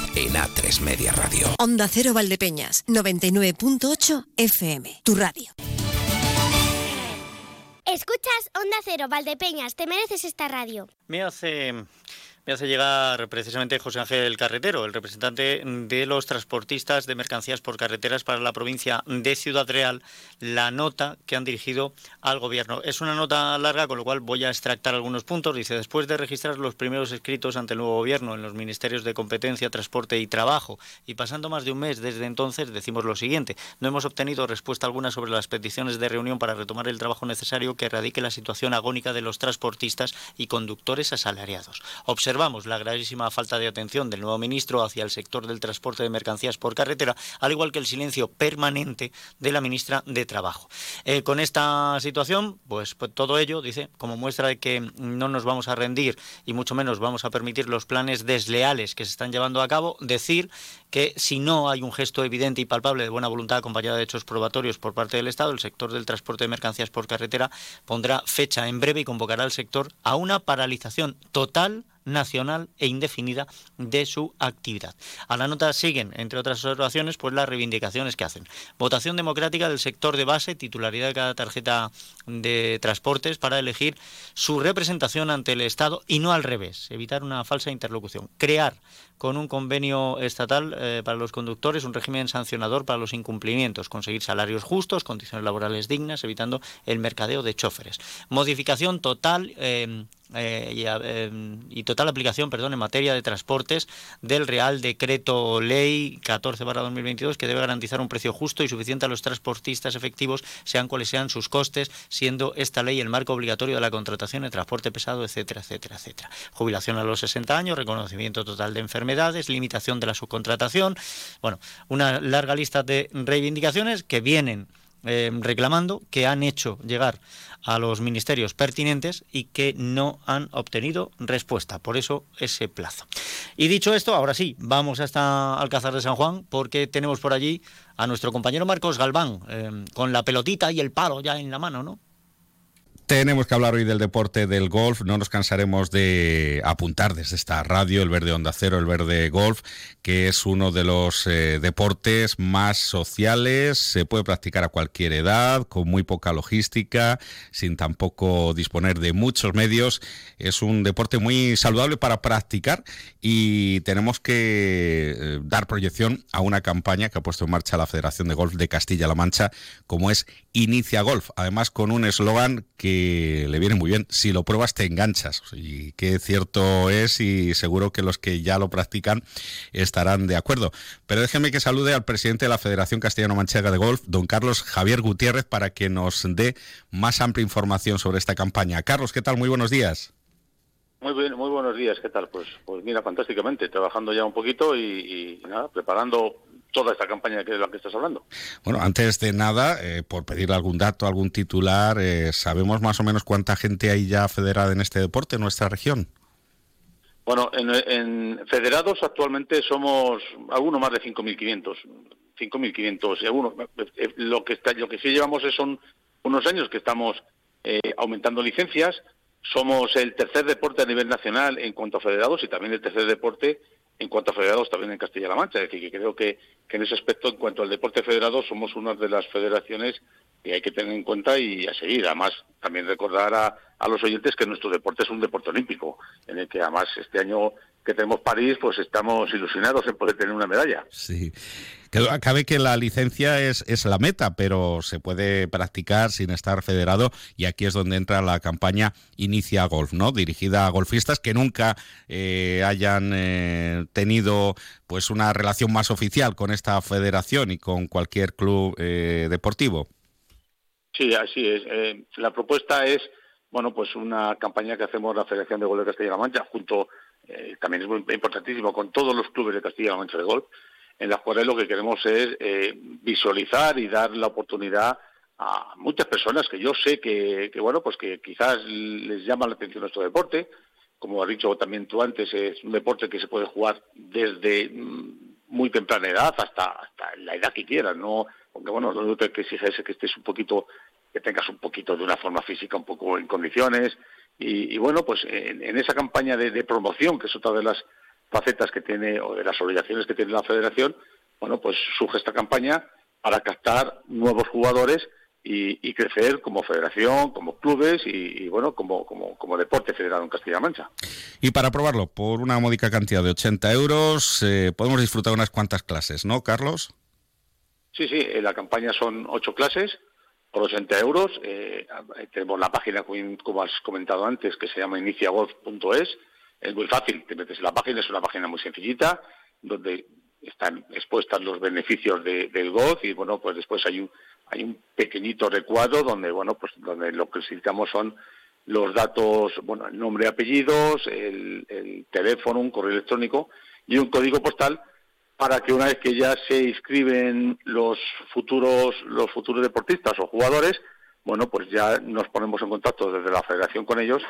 en A3 Media Radio. Onda Cero Valdepeñas, 99.8 FM, tu radio. Escuchas Onda Cero Valdepeñas, te mereces esta radio. Me hace me hace llegar precisamente José Ángel Carretero, el representante de los transportistas de mercancías por carreteras para la provincia de Ciudad Real, la nota que han dirigido al gobierno. Es una nota larga, con lo cual voy a extractar algunos puntos. Dice, después de registrar los primeros escritos ante el nuevo gobierno en los ministerios de Competencia, Transporte y Trabajo, y pasando más de un mes desde entonces, decimos lo siguiente, no hemos obtenido respuesta alguna sobre las peticiones de reunión para retomar el trabajo necesario que erradique la situación agónica de los transportistas y conductores asalariados observamos la gravísima falta de atención del nuevo ministro hacia el sector del transporte de mercancías por carretera, al igual que el silencio permanente de la ministra de Trabajo. Eh, con esta situación, pues, pues, todo ello, dice, como muestra de que no nos vamos a rendir y mucho menos vamos a permitir los planes desleales que se están llevando a cabo, decir que si no hay un gesto evidente y palpable de buena voluntad acompañado de hechos probatorios por parte del Estado, el sector del transporte de mercancías por carretera pondrá fecha en breve y convocará al sector a una paralización total nacional e indefinida de su actividad. A la nota siguen, entre otras observaciones, pues las reivindicaciones que hacen. Votación democrática del sector de base, titularidad de cada tarjeta de transportes para elegir su representación ante el Estado y no al revés, evitar una falsa interlocución. Crear con un convenio estatal eh, para los conductores, un régimen sancionador para los incumplimientos, conseguir salarios justos, condiciones laborales dignas, evitando el mercadeo de choferes. Modificación total eh, eh, y, total aplicación perdón, en materia de transportes del Real Decreto Ley 14-2022 que debe garantizar un precio justo y suficiente a los transportistas efectivos, sean cuales sean sus costes, siendo esta ley el marco obligatorio de la contratación de transporte pesado, etcétera, etcétera, etcétera. Jubilación a los 60 años, reconocimiento total de enfermedad limitación de la subcontratación, bueno, una larga lista de reivindicaciones que vienen eh, reclamando, que han hecho llegar a los ministerios pertinentes y que no han obtenido respuesta. Por eso ese plazo. Y dicho esto, ahora sí, vamos hasta Alcázar de San Juan porque tenemos por allí a nuestro compañero Marcos Galván eh, con la pelotita y el palo ya en la mano, ¿no? Tenemos que hablar hoy del deporte del golf. No nos cansaremos de apuntar desde esta radio, el verde onda cero, el verde golf, que es uno de los eh, deportes más sociales. Se puede practicar a cualquier edad, con muy poca logística, sin tampoco disponer de muchos medios. Es un deporte muy saludable para practicar y tenemos que eh, dar proyección a una campaña que ha puesto en marcha la Federación de Golf de Castilla-La Mancha, como es Inicia Golf. Además, con un eslogan que le viene muy bien. Si lo pruebas te enganchas. Y qué cierto es y seguro que los que ya lo practican estarán de acuerdo. Pero déjeme que salude al presidente de la Federación Castellano-Manchega de Golf, don Carlos Javier Gutiérrez, para que nos dé más amplia información sobre esta campaña. Carlos, ¿qué tal? Muy buenos días. Muy bien, muy buenos días, ¿qué tal? Pues, pues mira, fantásticamente, trabajando ya un poquito y, y nada, preparando toda esta campaña de la que estás hablando. Bueno, antes de nada, eh, por pedirle algún dato, algún titular, eh, ¿sabemos más o menos cuánta gente hay ya federada en este deporte en nuestra región? Bueno, en, federados actualmente somos alguno más de 5.500. 5.500 y algunos. Eh, lo que, está, lo que sí llevamos son unos años que estamos aumentando licencias. Somos el tercer deporte a nivel nacional en cuanto a federados y también el tercer deporte en cuanto a federados también en Castilla-La Mancha. Decir, que creo que, en ese aspecto, en cuanto al deporte federado, somos una de las federaciones que hay que tener en cuenta y a seguir. Además, también recordar a, a los oyentes que nuestro deporte es un deporte olímpico, en el que además este año que tenemos París, pues estamos ilusionados en poder tener una medalla. Sí. Cabe que la licencia es, es la meta, pero se puede practicar sin estar federado y aquí es donde entra la campaña Inicia Golf, ¿no? Dirigida a golfistas que nunca eh, hayan eh, tenido pues una relación más oficial con esta federación y con cualquier club eh, deportivo. Sí, así es. la propuesta es, bueno, pues una campaña que hacemos la Federación de Golf de Castilla-La Mancha junto eh, también es muy importantísimo con todos los clubes de Castilla-La Mancha de golf en las cuales lo que queremos es eh, visualizar y dar la oportunidad a muchas personas que yo sé que, que, bueno, pues que quizás les llama la atención nuestro deporte. Como has dicho también tú antes, es un deporte que se puede jugar desde mm, muy temprana edad hasta, hasta la edad que quieras, ¿no? Porque, bueno, lo único que exige es que estés un poquito, que tengas un poquito de una forma física un poco en condiciones. Y, bueno, pues en, esa campaña de, de promoción, que es otra de las facetas que tiene, o de las obligaciones que tiene la federación, bueno, pues surge esta campaña para captar nuevos jugadores y, crecer como federación, como clubes y, bueno, como, como, como, deporte federado en Castilla-La Mancha. Y para probarlo, por una módica cantidad de 80 euros, eh, podemos disfrutar unas cuantas clases, ¿no, Carlos? Sí, sí, en la campaña son ocho clases por 80 euros. Eh, tenemos la página, como has comentado antes, que se llama iniciagolf.es. Es muy fácil, te metes en la página, es una página muy sencillita, donde están expuestas los beneficios del golf y bueno, pues después hay un hay un pequeñito recuadro donde, bueno, pues donde lo que necesitamos son los datos, bueno, el nombre apellidos, el, teléfono, un correo electrónico y un código postal para que una vez que ya se inscriben los futuros, los futuros deportistas o jugadores, bueno, pues ya nos ponemos en contacto desde la federación con ellos,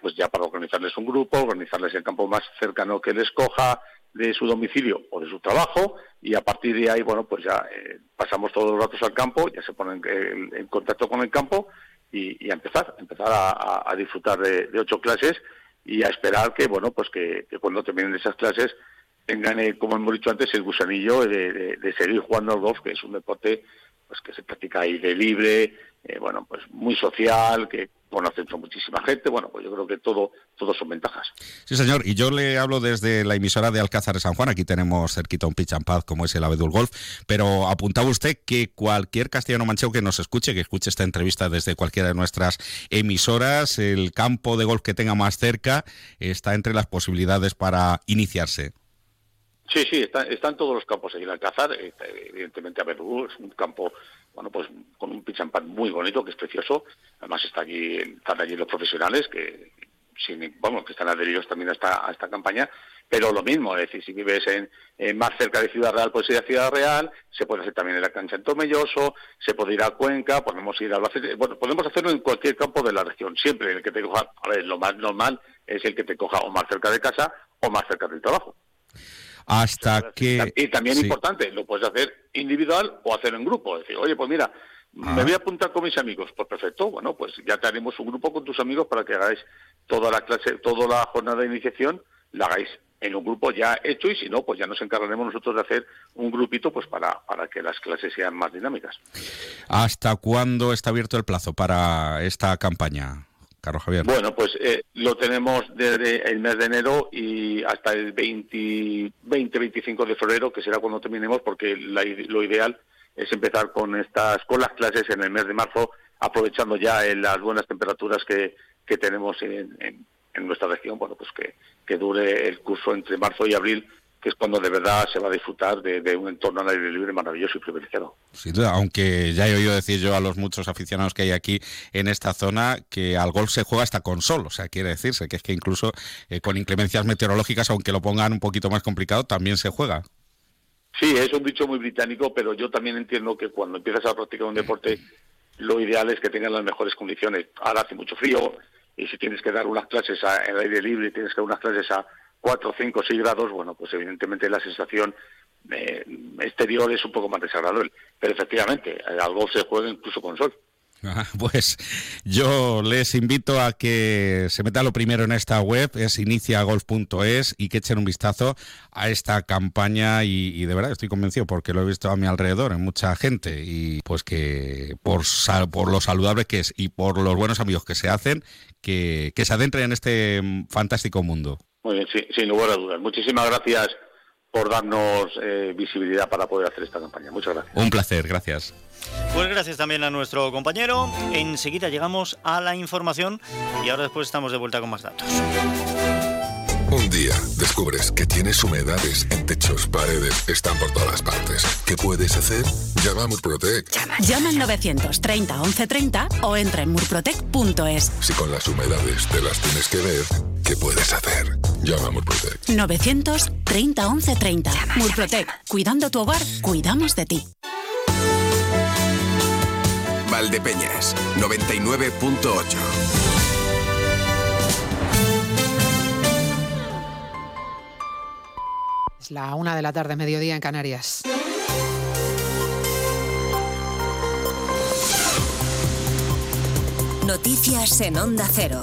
pues ya para organizarles un grupo, organizarles el campo más cercano que les coja, de su domicilio o de su trabajo y a partir de ahí, bueno, pues ya eh, pasamos todos los datos al campo, ya se ponen en, contacto con el campo y, a empezar, empezar a, disfrutar de, ocho clases y a esperar que, bueno, pues que, cuando terminen esas clases tengan, eh, como hemos dicho antes, el gusanillo de, seguir jugando al golf, que es un deporte pues que se practica ahí de libre, eh, bueno, pues muy social, que conoce a muchísima gente. Bueno, pues yo creo que todo, todo son ventajas. Sí, señor. Y yo le hablo desde la emisora de Alcázar de San Juan. Aquí tenemos cerquita un pitch and paz como es el Abedul Golf. Pero apuntaba usted que cualquier castellano manchego que nos escuche, que escuche esta entrevista desde cualquiera de nuestras emisoras, el campo de golf que tenga más cerca está entre las posibilidades para iniciarse. Sí, sí, están todos los campos ahí. El Alcázar, eh, evidentemente, Abedul es un campo bueno, pues con un pitch muy bonito, que es precioso. Además está allí, están allí los profesionales que, bueno, que están adheridos también a esta, a campaña, pero lo mismo, es decir, si vives en, más cerca de Ciudad Real, puedes ir a Ciudad Real, se puede hacer también en la cancha en Tomelloso, se puede ir a Cuenca, podemos ir a Albacete, bueno, podemos hacerlo en cualquier campo de la región, siempre el que te coja, a ver, lo más normal es el que te coja o más cerca de casa o más cerca del trabajo hasta que... Y también importante, lo puedes hacer individual o hacer en grupo. Decir, oye, pues mira, me voy a apuntar con mis amigos. Pues perfecto, bueno, pues ya te haremos un grupo con tus amigos para que hagáis toda la clase, toda la jornada de iniciación, la hagáis en un grupo ya hecho y si no, pues ya nos encargaremos nosotros de hacer un grupito pues para, para que las clases sean más dinámicas. ¿Hasta cuándo está abierto el plazo para esta campaña? Carlos Javier. Bueno, pues eh, lo tenemos desde el mes de enero y hasta el 20-25 de febrero, que será cuando terminemos, porque lo ideal es empezar con estas con las clases en el mes de marzo, aprovechando ya las buenas temperaturas que, que tenemos en, en, nuestra región, bueno, pues que, que dure el curso entre marzo y abril que es cuando de verdad se va a disfrutar de, un entorno al aire libre maravilloso y privilegiado. Sin duda, aunque ya he oído decir yo a los muchos aficionados que hay aquí en esta zona que al golf se juega hasta con sol, o sea, quiere decirse que es que incluso eh, con inclemencias meteorológicas, aunque lo pongan un poquito más complicado, también se juega. Sí, es un dicho muy británico, pero yo también entiendo que cuando empiezas a practicar un deporte, lo ideal es que tengan las mejores condiciones. Ahora hace mucho frío, y si tienes que dar unas clases en el aire libre, tienes que dar unas clases a 4, 5, 6 grados, bueno, pues evidentemente la sensación eh, exterior es un poco más desagradable. Pero efectivamente, algo se juega incluso con sol. [laughs] Pues yo les invito a que se metan lo primero en esta web, es iniciagolf.es y que echen un vistazo a esta campaña y, de verdad estoy convencido porque lo he visto a mi alrededor en mucha gente y pues que por, por lo saludable que es y por los buenos amigos que se hacen, que, que se adentren en este fantástico mundo. Muy bien, sí, sin lugar a dudas. Muchísimas gracias por darnos eh, visibilidad para poder hacer esta campaña. Muchas gracias. Un placer, gracias. Pues gracias también a nuestro compañero. Enseguida llegamos a la información y ahora después estamos de vuelta con más datos. Un día descubres que tienes humedades en techos, paredes, están por todas partes. ¿Qué puedes hacer? Llama a Murprotec. Llama, Llama al 930 1130 o entra en murprotec.es. Si con las humedades te las tienes que ver, ¿qué puedes hacer? Llama a Murprotec. 930 1130. Murprotec. Cuidando tu hogar, cuidamos de ti. Valdepeñas, 99.8. Es la una de la tarde, mediodía en Canarias. Noticias en Onda Cero.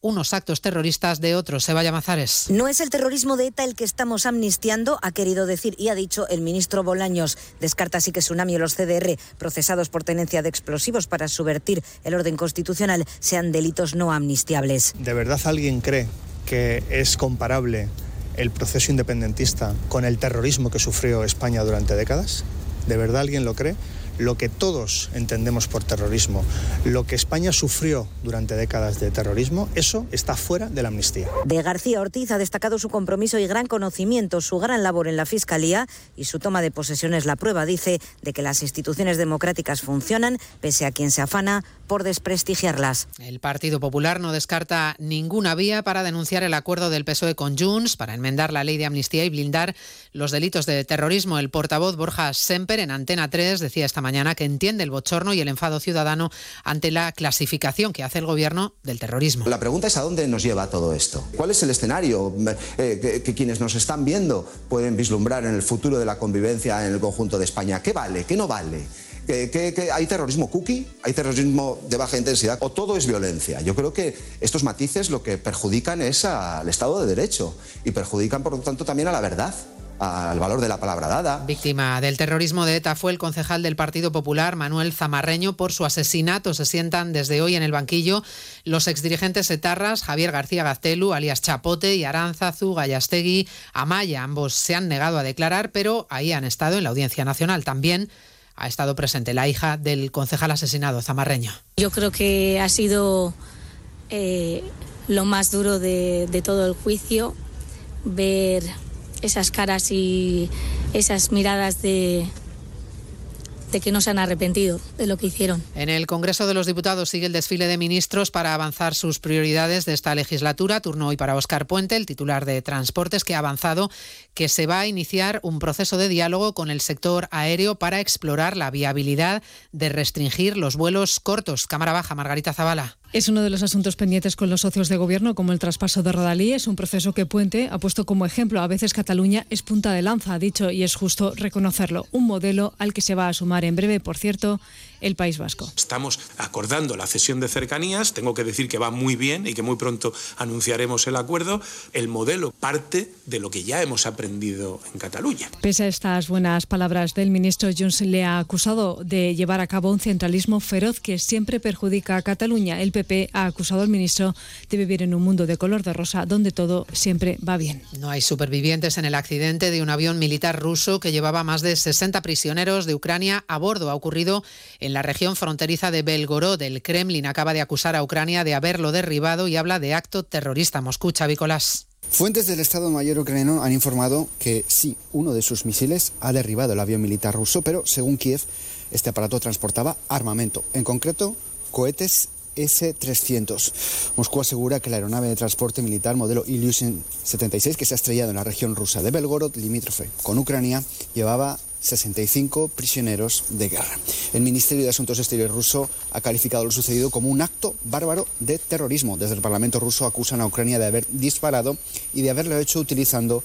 unos actos terroristas de otros. Seba Llamazares. No es el terrorismo de ETA el que estamos amnistiando, ha querido decir y ha dicho el ministro Bolaños. Descarta así que Tsunami o los CDR, procesados por tenencia de explosivos para subvertir el orden constitucional, sean delitos no amnistiables. ¿De verdad alguien cree que es comparable el proceso independentista con el terrorismo que sufrió España durante décadas? ¿De verdad alguien lo cree? Lo que todos entendemos por terrorismo, lo que España sufrió durante décadas de terrorismo, eso está fuera de la amnistía. De García Ortiz ha destacado su compromiso y gran conocimiento, su gran labor en la Fiscalía y su toma de posesión es la prueba, dice, de que las instituciones democráticas funcionan, pese a quien se afana por desprestigiarlas. El Partido Popular no descarta ninguna vía para denunciar el acuerdo del PSOE con Junts para enmendar la ley de amnistía y blindar los delitos de terrorismo. El portavoz Borja Semper en Antena 3 decía esta mañana que entiende el bochorno y el enfado ciudadano ante la clasificación que hace el gobierno del terrorismo. La pregunta es a dónde nos lleva todo esto. ¿Cuál es el escenario eh, que, que quienes nos están viendo pueden vislumbrar en el futuro de la convivencia en el conjunto de España? ¿Qué vale? ¿Qué no vale? ¿Que, que, que hay terrorismo cookie? ¿Hay terrorismo de baja intensidad? ¿O todo es violencia? Yo creo que estos matices lo que perjudican es al Estado de Derecho y perjudican, por lo tanto, también a la verdad al valor de la palabra dada. Víctima del terrorismo de ETA fue el concejal del Partido Popular, Manuel Zamarreño. Por su asesinato se sientan desde hoy en el banquillo los exdirigentes etarras Javier García Gaztelu, alias Chapote, y Aránzazu, Gallastegui, Amaya. Ambos se han negado a declarar, pero ahí han estado en la Audiencia Nacional. También ha estado presente la hija del concejal asesinado, Zamarreño. Yo creo que ha sido eh, lo más duro de todo el juicio, ver esas caras y esas miradas de, de que no se han arrepentido de lo que hicieron. En el Congreso de los Diputados sigue el desfile de ministros para avanzar sus prioridades de esta legislatura. Turno hoy para Óscar Puente, el titular de Transportes, que ha avanzado que se va a iniciar un proceso de diálogo con el sector aéreo para explorar la viabilidad de restringir los vuelos cortos. Cámara Baja, Margarita Zavala. Es uno de los asuntos pendientes con los socios de gobierno, como el traspaso de Rodalí. Es un proceso que Puente ha puesto como ejemplo. A veces Cataluña es punta de lanza, ha dicho, y es justo reconocerlo. Un modelo al que se va a sumar en breve, por cierto, el País Vasco. Estamos acordando la cesión de cercanías. Tengo que decir que va muy bien y que muy pronto anunciaremos el acuerdo. El modelo parte de lo que ya hemos aprendido en Cataluña. Pese a estas buenas palabras del ministro, Junts le ha acusado de llevar a cabo un centralismo feroz que siempre perjudica a Cataluña. El PP ha acusado al ministro de vivir en un mundo de color de rosa donde todo siempre va bien. No hay supervivientes en el accidente de un avión militar ruso que llevaba más de 60 prisioneros de Ucrania a bordo. Ha ocurrido en la región fronteriza de Belgorod. El Kremlin acaba de acusar a Ucrania de haberlo derribado y habla de acto terrorista. Moscú, Chavicolas. Fuentes del Estado Mayor ucraniano han informado que sí, uno de sus misiles ha derribado el avión militar ruso, pero según Kiev, este aparato transportaba armamento, en concreto cohetes S-300. Moscú asegura que la aeronave de transporte militar modelo Ilyushin 76, que se ha estrellado en la región rusa de Belgorod, limítrofe con Ucrania, llevaba 65 prisioneros de guerra. El Ministerio de Asuntos Exteriores ruso ha calificado lo sucedido como un acto bárbaro de terrorismo. Desde el Parlamento ruso acusan a Ucrania de haber disparado y de haberlo hecho utilizando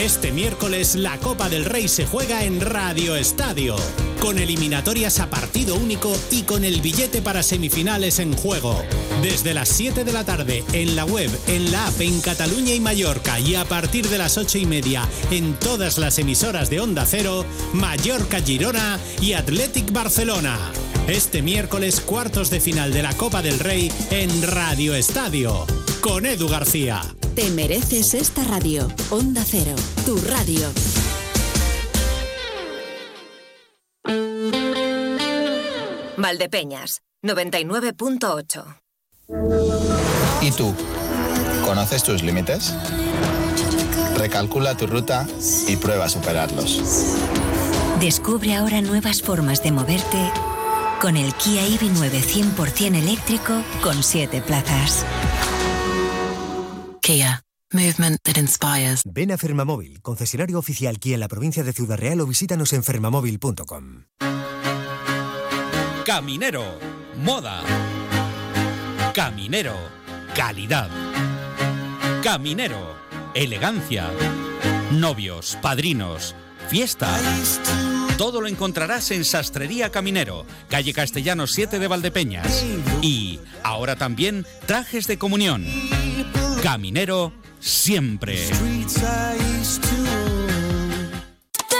Este miércoles la Copa del Rey se juega en Radio Estadio, con eliminatorias a partido único y con el billete para semifinales en juego. Desde las 7 de la tarde en la web, en la app en Cataluña y Mallorca y a partir de las 8 y media en todas las emisoras de Onda Cero, Mallorca Girona y Athletic Barcelona. Este miércoles cuartos de final de la Copa del Rey en Radio Estadio, con Edu García. Te mereces esta radio. Onda Cero, tu radio. Valdepeñas, 99.8. ¿Y tú? ¿Conoces tus límites? Recalcula tu ruta y prueba a superarlos. Descubre ahora nuevas formas de moverte con el Kia EV9 100% eléctrico con 7 plazas. Kia. Movement that inspires. Ven a Fermamóvil, concesionario oficial Kia en la provincia de Ciudad Real o visítanos en fermamóvil.com. Caminero, moda. Caminero, calidad. Caminero, elegancia. Novios, padrinos, fiesta. Todo lo encontrarás en Sastrería Caminero, calle Castellanos 7 de Valdepeñas. Y ahora también trajes de comunión. Caminero siempre.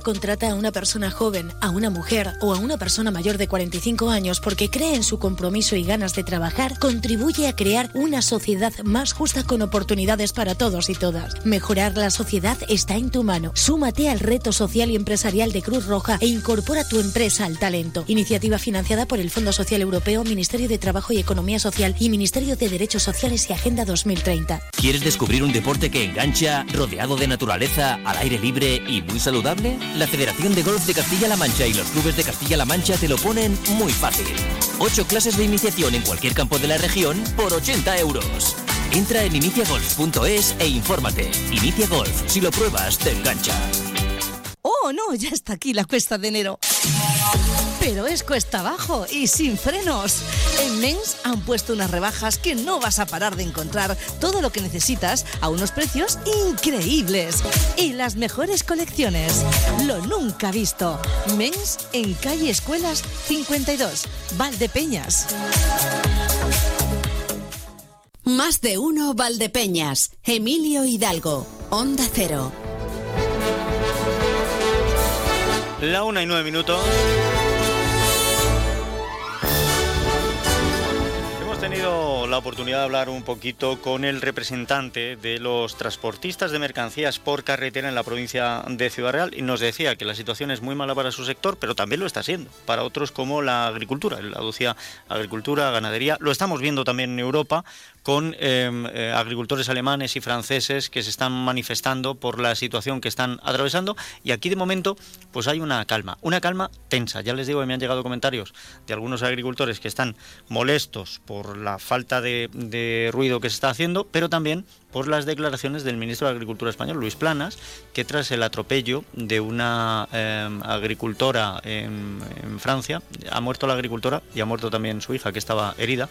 contrata a una persona joven, a una mujer o a una persona mayor de 45 años porque cree en su compromiso y ganas de trabajar, contribuye a crear una sociedad más justa con oportunidades para todos y todas. Mejorar la sociedad está en tu mano. Súmate al reto social y empresarial de Cruz Roja e incorpora tu empresa al talento. Iniciativa financiada por el Fondo Social Europeo, Ministerio de Trabajo y Economía Social y Ministerio de Derechos Sociales y Agenda 2030. ¿Quieres descubrir un deporte que engancha, rodeado de naturaleza, al aire libre y muy saludable? La Federación de Golf de Castilla-La Mancha y los clubes de Castilla-La Mancha te lo ponen muy fácil. Ocho clases de iniciación en cualquier campo de la región por 80 euros. Entra en iniciagolf.es e infórmate. Inicia Golf, si lo pruebas, te engancha. Oh, no, ya está aquí la cuesta de enero. Pero es cuesta abajo y sin frenos. En Men's han puesto unas rebajas que no vas a parar de encontrar todo lo que necesitas a unos precios increíbles. Y las mejores colecciones. Lo nunca visto. Men's en calle Escuelas 52, Valdepeñas. Más de uno Valdepeñas. Emilio Hidalgo. Onda Cero. La una y nueve minutos. Tenido la oportunidad de hablar un poquito con el representante de los transportistas de mercancías por carretera en la provincia de Ciudad Real y nos decía que la situación es muy mala para su sector, pero también lo está siendo para otros como la agricultura. Él aducía agricultura, ganadería. Lo estamos viendo también en Europa con em, eh, agricultores alemanes y franceses que se están manifestando por la situación que están atravesando y aquí de momento pues hay una calma, una calma tensa. Ya les digo me han llegado comentarios de algunos agricultores que están molestos por la falta de, de ruido que se está haciendo, pero también por las declaraciones del ministro de Agricultura español, Luis Planas, que tras el atropello de una em, agricultora en, Francia, ha muerto la agricultora y ha muerto también su hija, que estaba herida.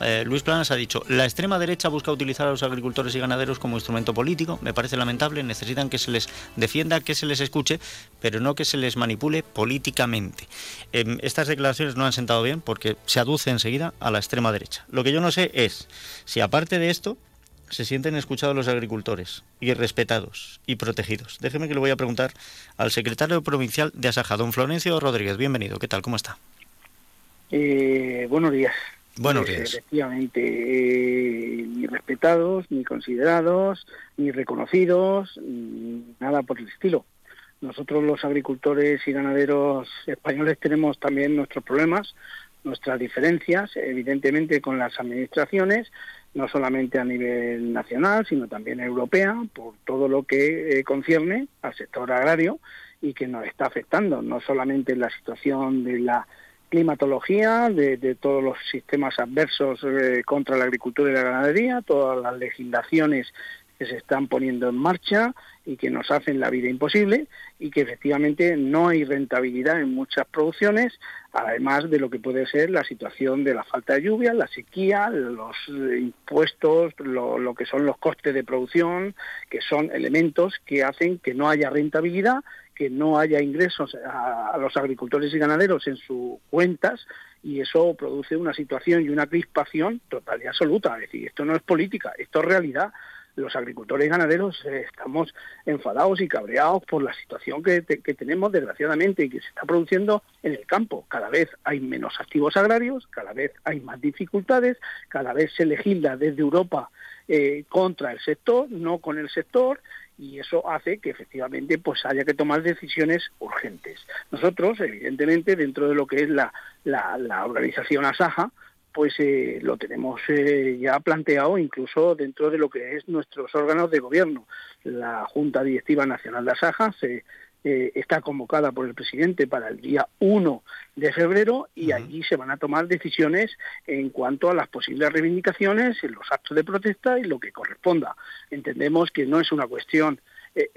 Eh, Luis Planas ha dicho, la extrema derecha busca utilizar a los agricultores y ganaderos como instrumento político, me parece lamentable, necesitan que se les defienda, que se les escuche, pero no que se les manipule políticamente. Em, estas declaraciones no han sentado bien porque se aduce enseguida a la extrema derecha. Lo que yo no sé es si aparte de esto, se sienten escuchados los agricultores y respetados y protegidos. Déjeme que le voy a preguntar al secretario provincial de Asaja, don Florencio Rodríguez. Bienvenido, ¿qué tal? ¿Cómo está? Eh, buenos días. Buenos pues, días. efectivamente, eh, ni respetados, ni considerados, ni reconocidos, nada por el estilo. Nosotros los agricultores y ganaderos españoles tenemos también nuestros problemas, nuestras diferencias, evidentemente con las administraciones, no solamente a nivel nacional, sino también europea, por todo lo que eh, concierne al sector agrario y que nos está afectando, no solamente la situación de la climatología, de, todos los sistemas adversos eh, contra la agricultura y la ganadería, todas las legislaciones que se están poniendo en marcha y que nos hacen la vida imposible y que efectivamente no hay rentabilidad en muchas producciones, además de lo que puede ser la situación de la falta de lluvia, la sequía, los impuestos, lo, que son los costes de producción, que son elementos que hacen que no haya rentabilidad, que no haya ingresos a, a los agricultores y ganaderos en sus cuentas y eso produce una situación y una crispación total y absoluta. Es decir, esto no es política, esto es realidad los agricultores y ganaderos eh, estamos enfadados y cabreados por la situación que, tenemos desgraciadamente y que se está produciendo en el campo. Cada vez hay menos activos agrarios, cada vez hay más dificultades, cada vez se legisla desde Europa eh, contra el sector, no con el sector, y eso hace que efectivamente pues haya que tomar decisiones urgentes. Nosotros, evidentemente, dentro de lo que es la, la, la organización ASAJA, pues eh, lo tenemos eh, ya planteado incluso dentro de lo que es nuestros órganos de gobierno. La Junta Directiva Nacional de Asaja se, eh, está convocada por el presidente para el día 1 de febrero y allí se van a tomar decisiones en cuanto a las posibles reivindicaciones, en los actos de protesta y lo que corresponda. Entendemos que no es una cuestión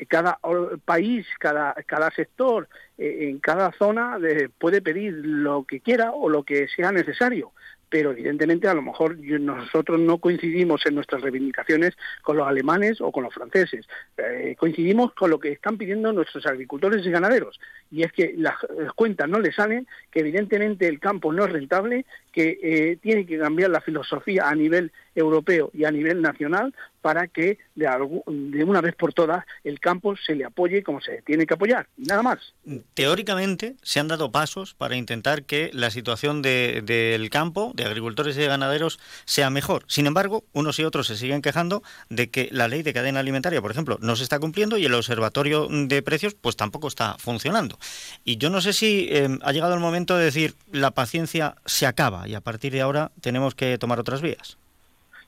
cada país, cada, cada sector, en cada zona puede pedir lo que quiera o lo que sea necesario pero evidentemente a lo mejor nosotros no coincidimos en nuestras reivindicaciones con los alemanes o con los franceses. Eh, coincidimos con lo que están pidiendo nuestros agricultores y ganaderos, y es que las, cuentas no les salen, que evidentemente el campo no es rentable, que eh, tiene que cambiar la filosofía a nivel europeo y a nivel nacional para que de, de, una vez por todas el campo se le apoye como se tiene que apoyar, nada más. Teóricamente se han dado pasos para intentar que la situación del campo, de agricultores y de ganaderos, sea mejor. Sin embargo, unos y otros se siguen quejando de que la ley de cadena alimentaria, por ejemplo, no se está cumpliendo y el observatorio de precios pues tampoco está funcionando. Y yo no sé si eh, ha llegado el momento de decir la paciencia se acaba y a partir de ahora tenemos que tomar otras vías.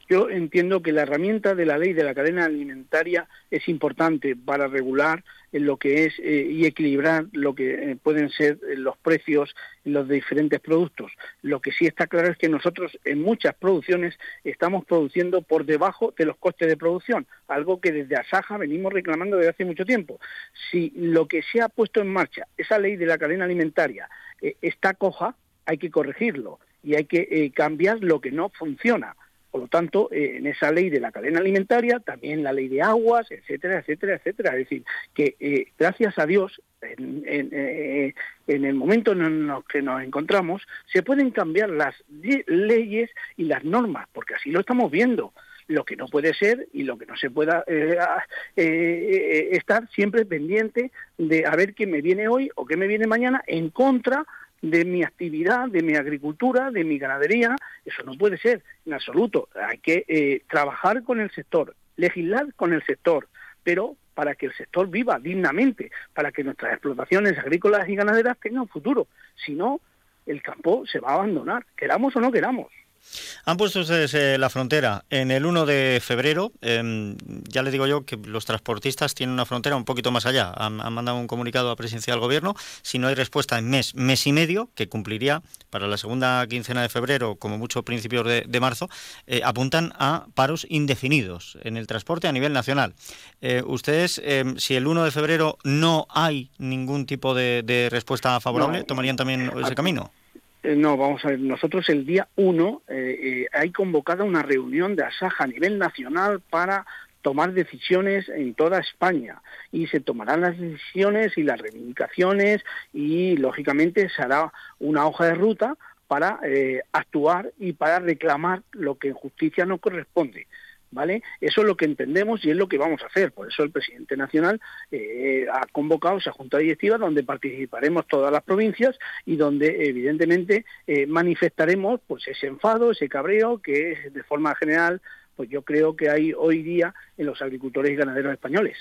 Yo entiendo que la herramienta de la ley de la cadena alimentaria es importante para regular lo que es eh, y equilibrar lo que eh, pueden ser eh, los precios en los diferentes productos. Lo que sí está claro es que nosotros en muchas producciones estamos produciendo por debajo de los costes de producción, algo que desde Asaja venimos reclamando desde hace mucho tiempo. Si lo que se ha puesto en marcha, esa ley de la cadena alimentaria, está coja, hay que corregirlo y hay que cambiar lo que no funciona. Por lo tanto, eh, en esa ley de la cadena alimentaria, también la ley de aguas, etcétera, etcétera, etcétera. Es decir, que eh, gracias a Dios, en, eh, en, el momento en el que nos encontramos, se pueden cambiar las leyes y las normas, porque así lo estamos viendo lo que no puede ser y lo que no se pueda estar siempre pendiente de a ver qué me viene hoy o qué me viene mañana en contra de mi actividad, de mi agricultura, de mi ganadería. Eso no puede ser en absoluto. Hay que eh, trabajar con el sector, legislar con el sector, pero para que el sector viva dignamente, para que nuestras explotaciones agrícolas y ganaderas tengan futuro. Si no, el campo se va a abandonar, queramos o no queramos. Han puesto ustedes eh, la frontera en el 1 de febrero. Em, ya le digo yo que los transportistas tienen una frontera un poquito más allá. Han, mandado un comunicado a presidencia del gobierno. Si no hay respuesta en mes, mes y medio, que cumpliría para la segunda quincena de febrero, como mucho principios de, marzo, eh, apuntan a paros indefinidos en el transporte a nivel nacional. Eh, ustedes, em, si el 1 de febrero no hay ningún tipo de, respuesta favorable, ¿tomarían también ese camino? Eh, no, vamos a ver, nosotros el día 1 eh, eh, hay convocada una reunión de Asaja a nivel nacional para tomar decisiones en toda España y se tomarán las decisiones y las reivindicaciones y lógicamente se hará una hoja de ruta para actuar y para reclamar lo que en justicia no corresponde. ¿Vale? Eso es lo que entendemos y es lo que vamos a hacer. Por eso el presidente nacional eh, ha convocado esa junta directiva donde participaremos todas las provincias y donde evidentemente eh, manifestaremos pues ese enfado, ese cabreo que de forma general pues yo creo que hay hoy día en los agricultores y ganaderos españoles.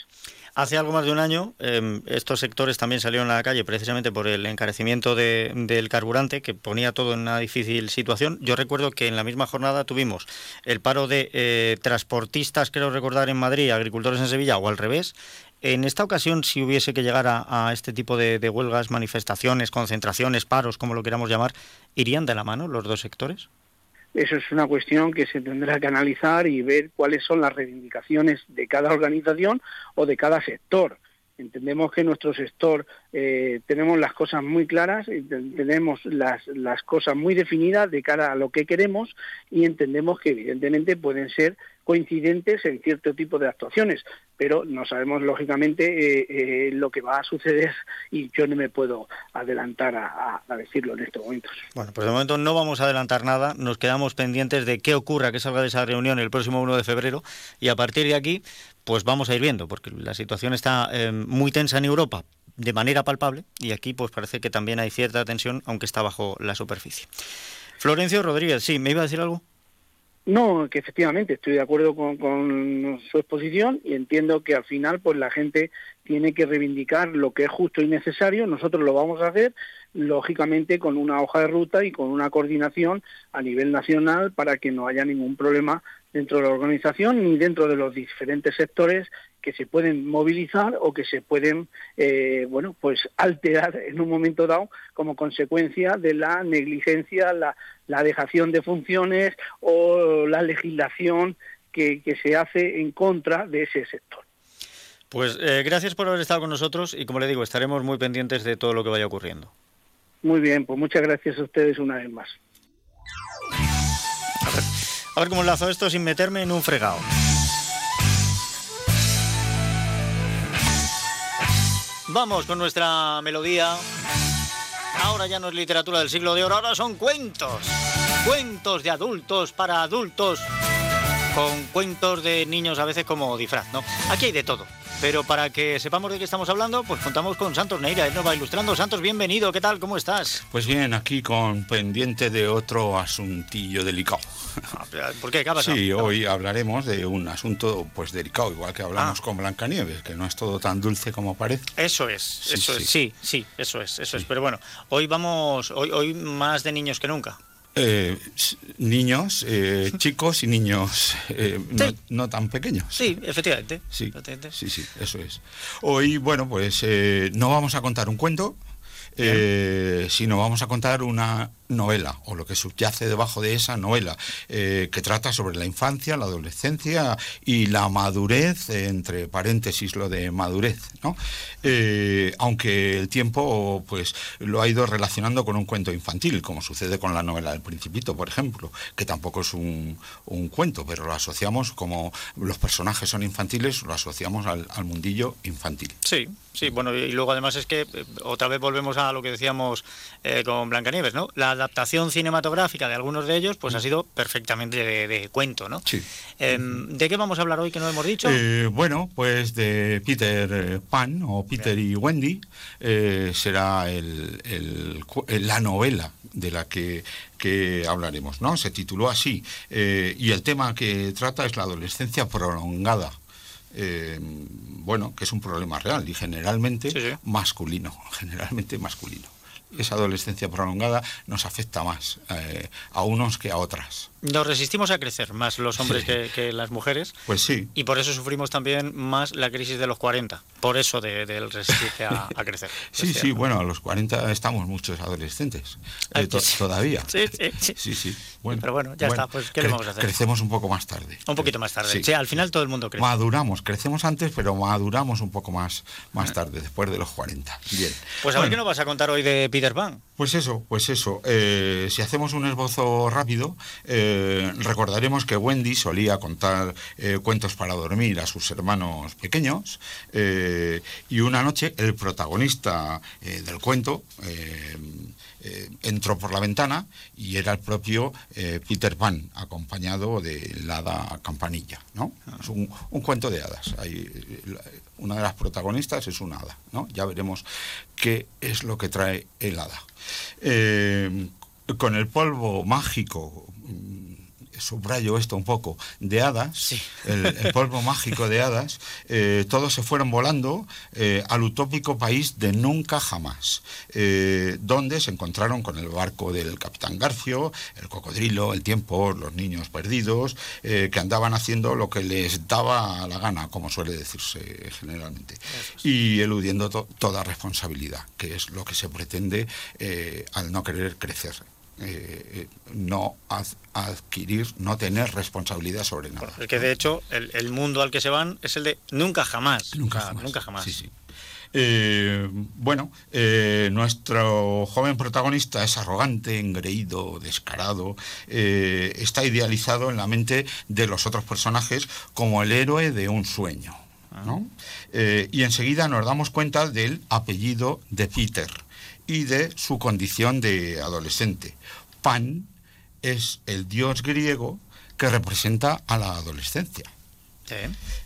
Hace algo más de un año, em, estos sectores también salieron a la calle precisamente por el encarecimiento del carburante, que ponía todo en una difícil situación. Yo recuerdo que en la misma jornada tuvimos el paro de eh, transportistas, creo recordar, en Madrid, agricultores en Sevilla, o al revés. En esta ocasión, si hubiese que llegar a, este tipo de, de huelgas, manifestaciones, concentraciones, paros, como lo queramos llamar, ¿irían de la mano los dos sectores? Eso es una cuestión que se tendrá que analizar y ver cuáles son las reivindicaciones de cada organización o de cada sector. Entendemos que nuestro sector eh, tenemos las cosas muy claras, tenemos las, las cosas muy definidas de cara a lo que queremos y entendemos que evidentemente pueden ser coincidentes en cierto tipo de actuaciones, pero no sabemos lógicamente eh, eh, lo que va a suceder y yo no me puedo adelantar a, decirlo en estos momentos. Bueno, pues de momento no vamos a adelantar nada, nos quedamos pendientes de qué ocurra, que salga de esa reunión el próximo 1 de febrero y a partir de aquí pues vamos a ir viendo, porque la situación está eh, muy tensa en Europa de manera palpable y aquí pues parece que también hay cierta tensión, aunque está bajo la superficie. Florencio Rodríguez, sí, ¿me iba a decir algo? No, que efectivamente estoy de acuerdo con, su exposición y entiendo que al final pues la gente tiene que reivindicar lo que es justo y necesario. Nosotros lo vamos a hacer, lógicamente, con una hoja de ruta y con una coordinación a nivel nacional para que no haya ningún problema dentro de la organización ni dentro de los diferentes sectores que se pueden movilizar o que se pueden, eh, bueno, pues alterar en un momento dado como consecuencia de la negligencia, la, dejación de funciones o la legislación que, se hace en contra de ese sector. Pues eh, gracias por haber estado con nosotros y como le digo, estaremos muy pendientes de todo lo que vaya ocurriendo. Muy bien, pues muchas gracias a ustedes una vez más. A ver, a ver cómo enlazo esto sin meterme en un fregado. Vamos con nuestra melodía. Ahora ya no es literatura del siglo de oro, ahora son cuentos. Cuentos de adultos para adultos. Con cuentos de niños a veces como disfraz, ¿no? Aquí hay de todo. Pero para que sepamos de qué estamos hablando, pues contamos con Santos Neira, él nos va ilustrando. Santos, bienvenido, ¿qué tal? ¿Cómo estás? Pues bien, aquí con pendiente de otro asuntillo delicado. Ah, ¿Por qué? ¿Qué ha Sí, hoy hablaremos de un asunto pues delicado, igual que hablamos ah. con Blancanieves, que no es todo tan dulce como parece. Eso es, eso es, sí, sí, eso es, eso es. Pero bueno, hoy vamos, hoy, hoy más de niños que nunca. Eh, niños, eh, chicos y niños eh, no, tan pequeños. Sí, efectivamente. Sí, sí, sí, eso es. Hoy, bueno, pues no vamos a contar un cuento, sino vamos a contar una novela o lo que subyace debajo de esa novela, eh, que trata sobre la infancia, la adolescencia y la madurez, entre paréntesis lo de madurez, ¿no? Eh, aunque el tiempo pues lo ha ido relacionando con un cuento infantil, como sucede con la novela del Principito, por ejemplo, que tampoco es un, cuento, pero lo asociamos como los personajes son infantiles, lo asociamos al, mundillo infantil. Sí, sí, bueno, y luego además es que eh, otra vez volvemos a lo que decíamos con Blancanieves, ¿no? La adaptación cinematográfica de algunos de ellos, pues ha sido perfectamente de, cuento, ¿no? Sí. Em, ¿De qué vamos a hablar hoy que no hemos dicho? Eh, bueno, pues de Peter eh, Pan o Peter y Wendy eh, será el, la novela de la que, que, hablaremos, ¿no? Se tituló así y el tema que trata es la adolescencia prolongada. bueno, que es un problema real y generalmente masculino, [laughs] generalmente masculino esa adolescencia prolongada nos afecta más eh, a unos que a otras. Nos resistimos a crecer más los hombres que, las mujeres. Pues sí. Y por eso sufrimos también más la crisis de los 40. Por eso del de, resistirse a, crecer. [laughs] Sí, sí, bueno, a los 40 estamos muchos adolescentes. Eh, todavía. [laughs] Sí, sí, sí. sí, Pero bueno, ya está. Pues, ¿qué le vamos a hacer? Crecemos un poco más tarde. Un poquito más tarde. Sí, al final todo el mundo crece. Maduramos. Crecemos antes, pero maduramos un poco más, más tarde, después de los 40. Bien. Pues a ver qué nos vas a contar hoy de Peter Pan. Pues eso, pues eso. Eh, si hacemos un esbozo rápido, eh, recordaremos que Wendy solía contar eh, cuentos para dormir a sus hermanos pequeños y una noche el protagonista del cuento entró por la ventana y era el propio Peter Pan, acompañado de la hada Campanilla. ¿no? Es un, cuento de hadas. Una de las protagonistas es una hada. ¿no? Ya veremos qué es lo que trae el hada. Eh, con el polvo mágico subrayo esto un poco, de hadas, el, [laughs] polvo mágico de hadas, eh, todos se fueron volando eh, al utópico país de nunca jamás, eh, donde se encontraron con el barco del capitán Garcio, el cocodrilo, el tiempo, los niños perdidos, que andaban haciendo lo que les daba la gana, como suele decirse generalmente, y eludiendo toda responsabilidad, que es lo que se pretende al no querer crecer. Eh, no adquirir, no tener responsabilidad sobre nada. Es que de hecho el, mundo al que se van es el de nunca jamás. Nunca jamás. Nunca jamás. Eh, bueno, eh, nuestro joven protagonista es arrogante, engreído, descarado, está idealizado en la mente de los otros personajes como el héroe de un sueño. Ah. y enseguida nos damos cuenta del apellido de Peter y de su condición de adolescente. Pan es el dios griego que representa a la adolescencia.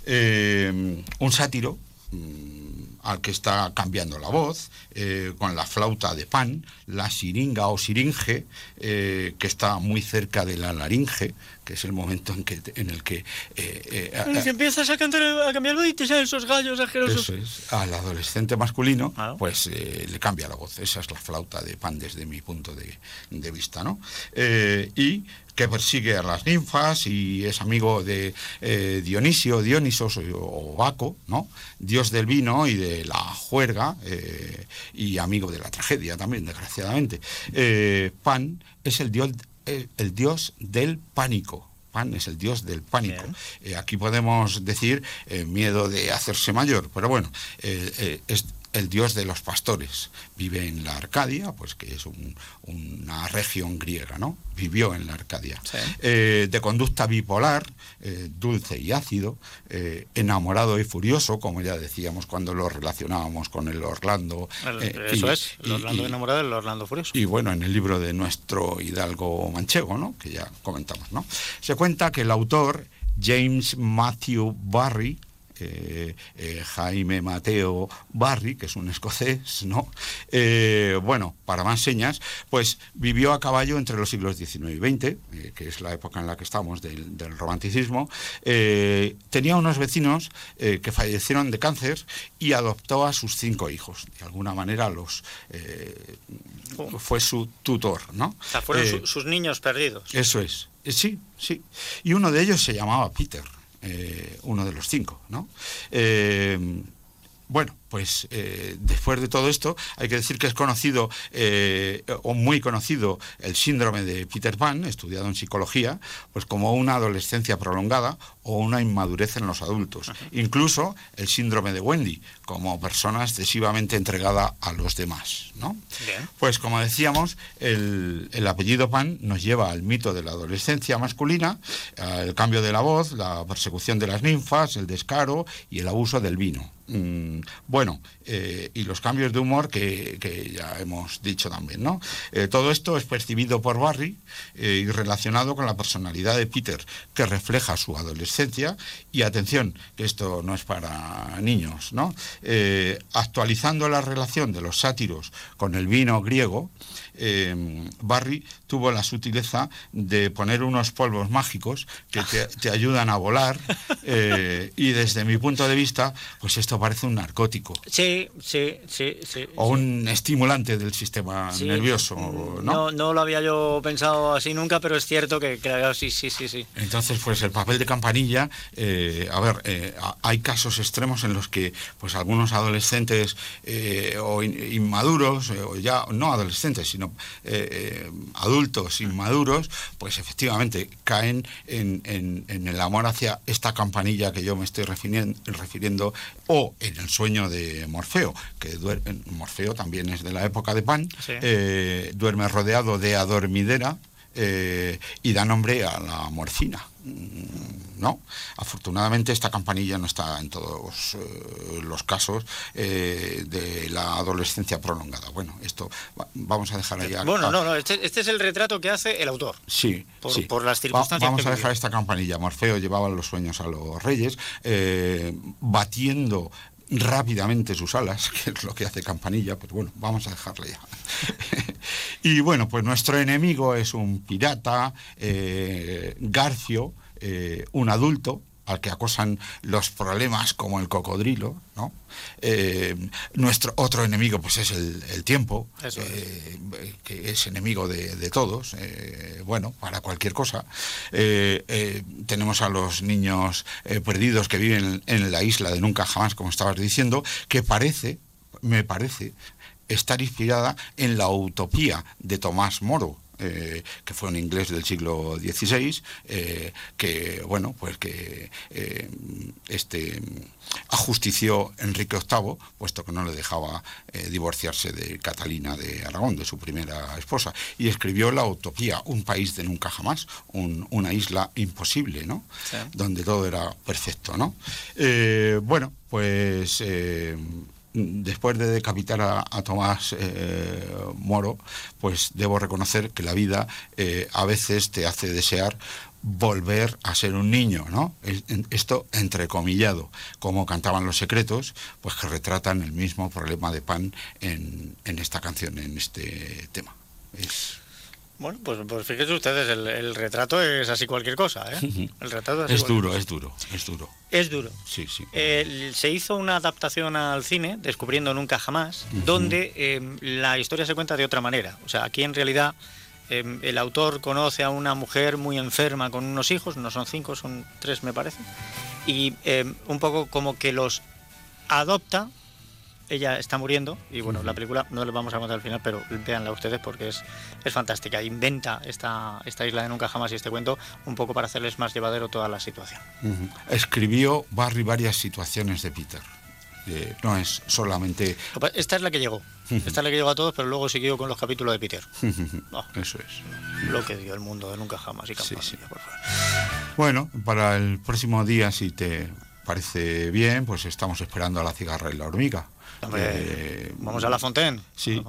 Eh, un sátiro mm, al que está cambiando la voz, eh, con la flauta de pan, la siringa o siringe, eh, que está muy cerca de la laringe, que es el momento en, que, en el que... Eh, que empiezas a, cantar, a cambiarlo y te salen esos gallos asquerosos. Eso es, al adolescente masculino, pues le cambia la voz. Esa es la flauta de pan desde mi punto de, de vista, ¿no? y que persigue a las ninfas y es amigo de eh, Dionisio, Dionisos o, Baco, ¿no? Dios del vino y de la juerga eh, y amigo de la tragedia también, desgraciadamente. Eh, Pan es el dios, el dios del pánico. Pan es el dios del pánico. aquí podemos decir miedo de hacerse mayor, pero bueno, es el dios de los pastores. Vive en la Arcadia, pues que es una región griega, ¿no? Vivió en la Arcadia. Eh, de conducta bipolar, eh, dulce y ácido, eh, enamorado y furioso, como ya decíamos cuando lo relacionábamos con el Orlando. eso es, el Orlando enamorado y el Orlando furioso. Y bueno, en el libro de nuestro hidalgo manchego, ¿no? Que ya comentamos, ¿no? Se cuenta que el autor, James Matthew Barry, eh, eh, Jaime Mateo Barry, que es un escocés, ¿no? Eh, bueno, para más señas, pues vivió a caballo entre los siglos XIX y XX, que es la época en la que estamos del, romanticismo. tenía unos vecinos que fallecieron de cáncer y adoptó a sus cinco hijos. De alguna manera los fue su tutor, ¿no? O sea, fueron sus niños perdidos. Eso es. Sí, sí. Y uno de ellos se llamaba Peter. Eh, uno de los cinco, ¿no? Eh, bueno, pues eh, después de todo esto hay que decir que es conocido eh, o muy conocido el síndrome de Peter Pan, estudiado en psicología, pues como una adolescencia prolongada o una inmadurez en los adultos. Incluso el síndrome de Wendy, como persona excesivamente entregada a los demás. ¿no? Pues como decíamos, el, el, apellido Pan nos lleva al mito de la adolescencia masculina, el cambio de la voz, la persecución de las ninfas, el descaro y el abuso del vino. Mm, bueno, eh, y los cambios de humor que, ya hemos dicho también, ¿no? Eh, todo esto es percibido por Barry y relacionado con la personalidad de Peter, que refleja su adolescencia, y atención, que esto no es para niños, ¿no? actualizando la relación de los sátiros con el vino griego, Barry tuvo la sutileza de poner unos polvos mágicos que te, ayudan a volar [laughs] eh, y desde mi punto de vista, pues esto parece un narcótico. Sí, sí, sí, sí. O un estimulante del sistema nervioso, ¿no? ¿no? lo había yo pensado así nunca, pero es cierto que, claro, sí, sí, sí, sí. Entonces, pues el papel de campanilla, eh, a ver, eh, hay casos extremos en los que, pues algunos adolescentes o inmaduros, o ya no adolescentes, sino adultos, adultos inmaduros, pues efectivamente caen en, el amor hacia esta campanilla que yo me estoy refiriendo, o en el sueño de Morfeo, que duerme, Morfeo también es de la época de Pan, eh, duerme rodeado de adormidera, eh, y da nombre a la morfina. Mm, no, afortunadamente esta campanilla no está en todos eh, los casos eh, de la adolescencia prolongada. Bueno, esto vamos a dejar allá. Bueno, no, no, este, este, es el retrato que hace el autor. Sí, por, por las circunstancias. vamos a dejar esta campanilla. Morfeo llevaba los sueños a los reyes, batiendo rápidamente sus alas, [laughs] que es lo que hace Campanilla, pero bueno, vamos a dejarle ya. [laughs] y bueno, pues nuestro enemigo es un pirata, eh, Garcio, eh, un adulto, al que acosan los problemas como el cocodrilo, ¿no? Eh, nuestro otro enemigo pues es el, tiempo, eh, que es enemigo de, todos, eh, bueno, para cualquier cosa. tenemos a los niños perdidos que viven en la isla de nunca jamás, como estabas diciendo, que parece, me parece, estar inspirada en la utopía de Tomás Moro, eh, que fue un inglés del siglo XVI, eh, que, bueno, pues que eh, este, ajustició Enrique VIII, puesto que no le dejaba divorciarse de Catalina de Aragón, de su primera esposa, y escribió La Utopía, un país de nunca jamás, una isla imposible, ¿no? Donde todo era perfecto, ¿no? bueno, pues después de decapitar a, Tomás eh, Moro, pues debo reconocer que la vida eh, a veces te hace desear volver a ser un niño, ¿no? Esto entrecomillado, como cantaban los secretos, pues que retratan el mismo problema de pan en, en esta canción, en este tema. Es bueno, pues, pues fíjense ustedes, el, retrato es así cualquier cosa, ¿eh? El retrato es, duro, es duro, es duro. Es duro. Sí, sí. se hizo una adaptación al cine, Descubriendo Nunca Jamás, donde em, la historia se cuenta de otra manera. O sea, aquí en realidad em, el autor conoce a una mujer muy enferma con unos hijos, no son cinco, son tres me parece, y un poco como que los adopta ella está muriendo y bueno, la película no les vamos a contar al final, pero véanla ustedes porque es, es fantástica. Inventa esta, esta isla de nunca jamás y este cuento un poco para hacerles más llevadero toda la situación. Escribió Barry varias situaciones de Peter. no es solamente... Esta es la que llegó. Esta es la que llegó a todos, pero luego siguió con los capítulos de Peter. Eso es. Lo que dio el mundo de nunca jamás y sí, Bueno, para el próximo día, si te parece bien, pues estamos esperando a la cigarra y la hormiga. Eh, vamos a la Fontaine. Sí.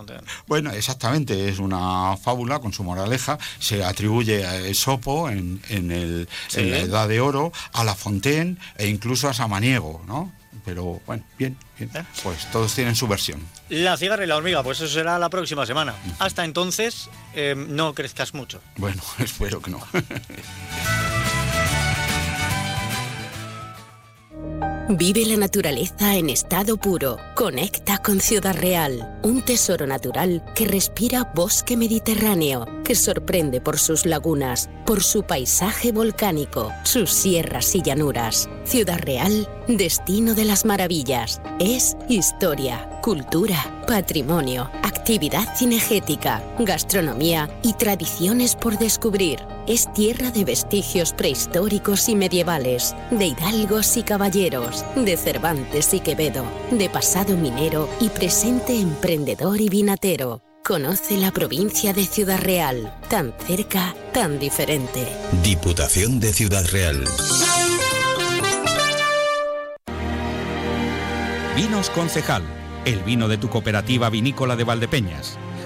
Bueno, exactamente, es una fábula con su moraleja. Se atribuye a Esopo en, en, el, en la Edad de Oro, a la Fontaine e incluso a Samaniego, ¿no? Pero bueno, bien, bien. ¿Eh? Pues todos tienen su versión. La cigarra y la hormiga, pues eso será la próxima semana. Hasta entonces, eh, no crezcas mucho. Bueno, [laughs] espero que no. [laughs] Vive la naturaleza en estado puro. Conecta con Ciudad Real, un tesoro natural que respira bosque mediterráneo, que sorprende por sus lagunas, por su paisaje volcánico, sus sierras y llanuras. Ciudad Real, destino de las maravillas. Es historia, cultura, patrimonio, actividad cinegética, gastronomía y tradiciones por descubrir es tierra de vestigios prehistóricos y medievales, de hidalgos y caballeros, de Cervantes y Quevedo, de pasado minero y presente emprendedor y vinatero. Conoce la provincia de Ciudad Real, tan cerca, tan diferente. Diputación de Ciudad Real. Vinos Concejal, el vino de tu cooperativa vinícola de Valdepeñas.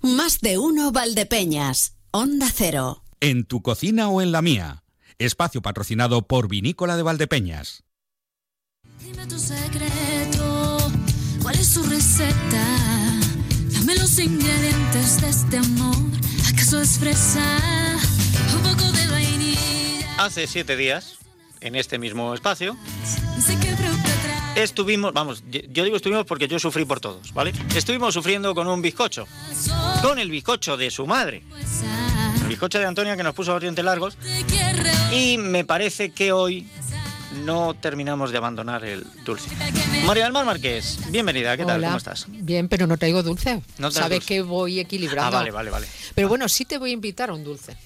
Más de uno Valdepeñas. Onda Cero. En tu cocina o en la mía. Espacio patrocinado por Vinícola de Valdepeñas. Dime tu secreto, ¿cuál es su receta? Dame los ingredientes de este amor. ¿Acaso es fresa? Un poco de vainilla. Hace siete días, en este mismo espacio, Sé que fruta trae. Estuvimos, vamos, yo- digo estuvimos porque yo sufrí por todos, ¿vale? Estuvimos sufriendo con un bizcocho, con el bizcocho de su madre, el bizcocho de Antonia que nos puso los dientes largos, y me parece que hoy no terminamos de abandonar el dulce. María del Mar Márquez, bienvenida, ¿qué tal? Hola. ¿Cómo estás? Bien, pero no traigo dulce. No Sabes dulce. que voy equilibrando. Ah, vale, vale, vale. Pero bueno, sí te voy a invitar a un dulce.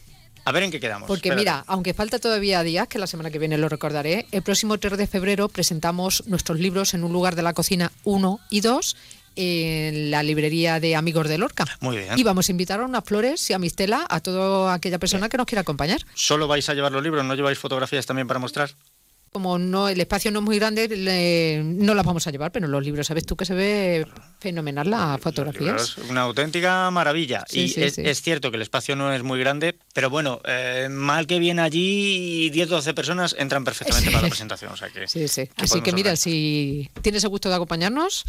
A ver en qué quedamos. Porque espérate. mira, aunque falta todavía días, que la semana que viene lo recordaré, el próximo 3 de febrero presentamos nuestros libros en un lugar de la cocina 1 y 2 en la librería de Amigos de Lorca. Muy bien. Y vamos a invitar a unas flores y a Mistela a toda aquella persona que nos quiera acompañar. ¿Solo vais a llevar los libros? ¿No lleváis fotografías también para mostrar? Como no el espacio no es muy grande, le- no las vamos a llevar, pero los libros, sabes tú que se ve fenomenal las fotografías. Es una auténtica maravilla. Sí, y sí, es, sí. es cierto que el espacio no es muy grande, pero bueno, eh, mal que viene allí, 10 12 personas entran perfectamente para la presentación. O sea que, Sí, sí. Así que mira, hablar. si tienes el gusto de acompañarnos,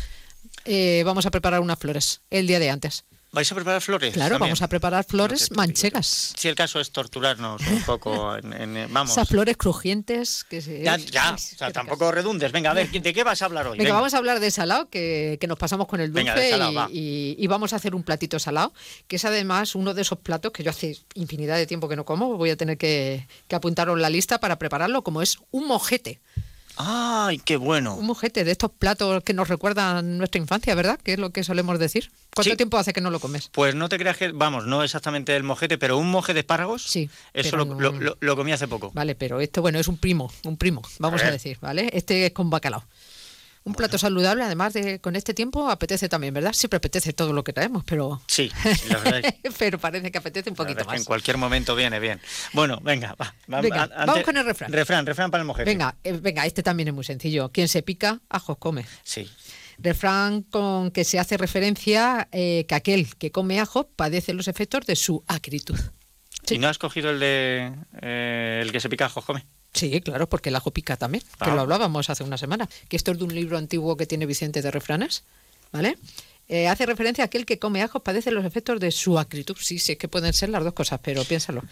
eh, vamos a preparar unas flores el día de antes. ¿Vais a preparar flores? Claro, también? vamos a preparar flores manchegas. Si el caso es torturarnos un poco, en, en- vamos. Esas flores crujientes que se... Ya, ya, o sea, tampoco redundes. Venga, a ver, ¿de qué vas a hablar hoy? Venga, Venga. vamos a hablar de salado, que, que nos pasamos con el dulce Venga, de salado, y, va. y- y vamos a hacer un platito salado, que es además uno de esos platos que yo hace infinidad de tiempo que no como, voy a tener que, que apuntaros la lista para prepararlo, como es un mojete. ¡Ay, qué bueno! Un mojete de estos platos que nos recuerdan nuestra infancia, ¿verdad? Que es lo que solemos decir. ¿Cuánto Sí. tiempo hace que no lo comes? Pues no te creas que, vamos, no exactamente el mojete, pero un moje de espárragos, Sí, eso lo, no- lo- lo- lo comí hace poco. Vale, pero esto, bueno, es un primo, un primo, vamos a, decir, ¿vale? Este es con bacalao. Un plato saludable, además de con este tiempo apetece también, ¿verdad? Siempre apetece todo lo que traemos, pero Sí, sí, la verdad es [laughs] pero parece que apetece un poquito más. en cualquier momento viene bien. Bueno, venga, va. va, Venga, vamos con el refrán. Refrán, refrán para el mojete. Venga, eh, venga, este también es muy sencillo. Quien se pica, ajos come. Sí. Refrán con que se hace referencia eh, que aquel que come ajos padece los efectos de su acritud. ¿Y no has cogido el de eh, el que se pica ajos come? Sí, claro, porque el ajo pica también, que Ah. lo hablábamos hace una semana, que esto es de un libro antiguo que tiene Vicente de refranes, ¿vale? Eh, hace referencia a aquel que come ajos padece los efectos de su acritud. Sí, sí, es que pueden ser las dos cosas, pero piénsalo.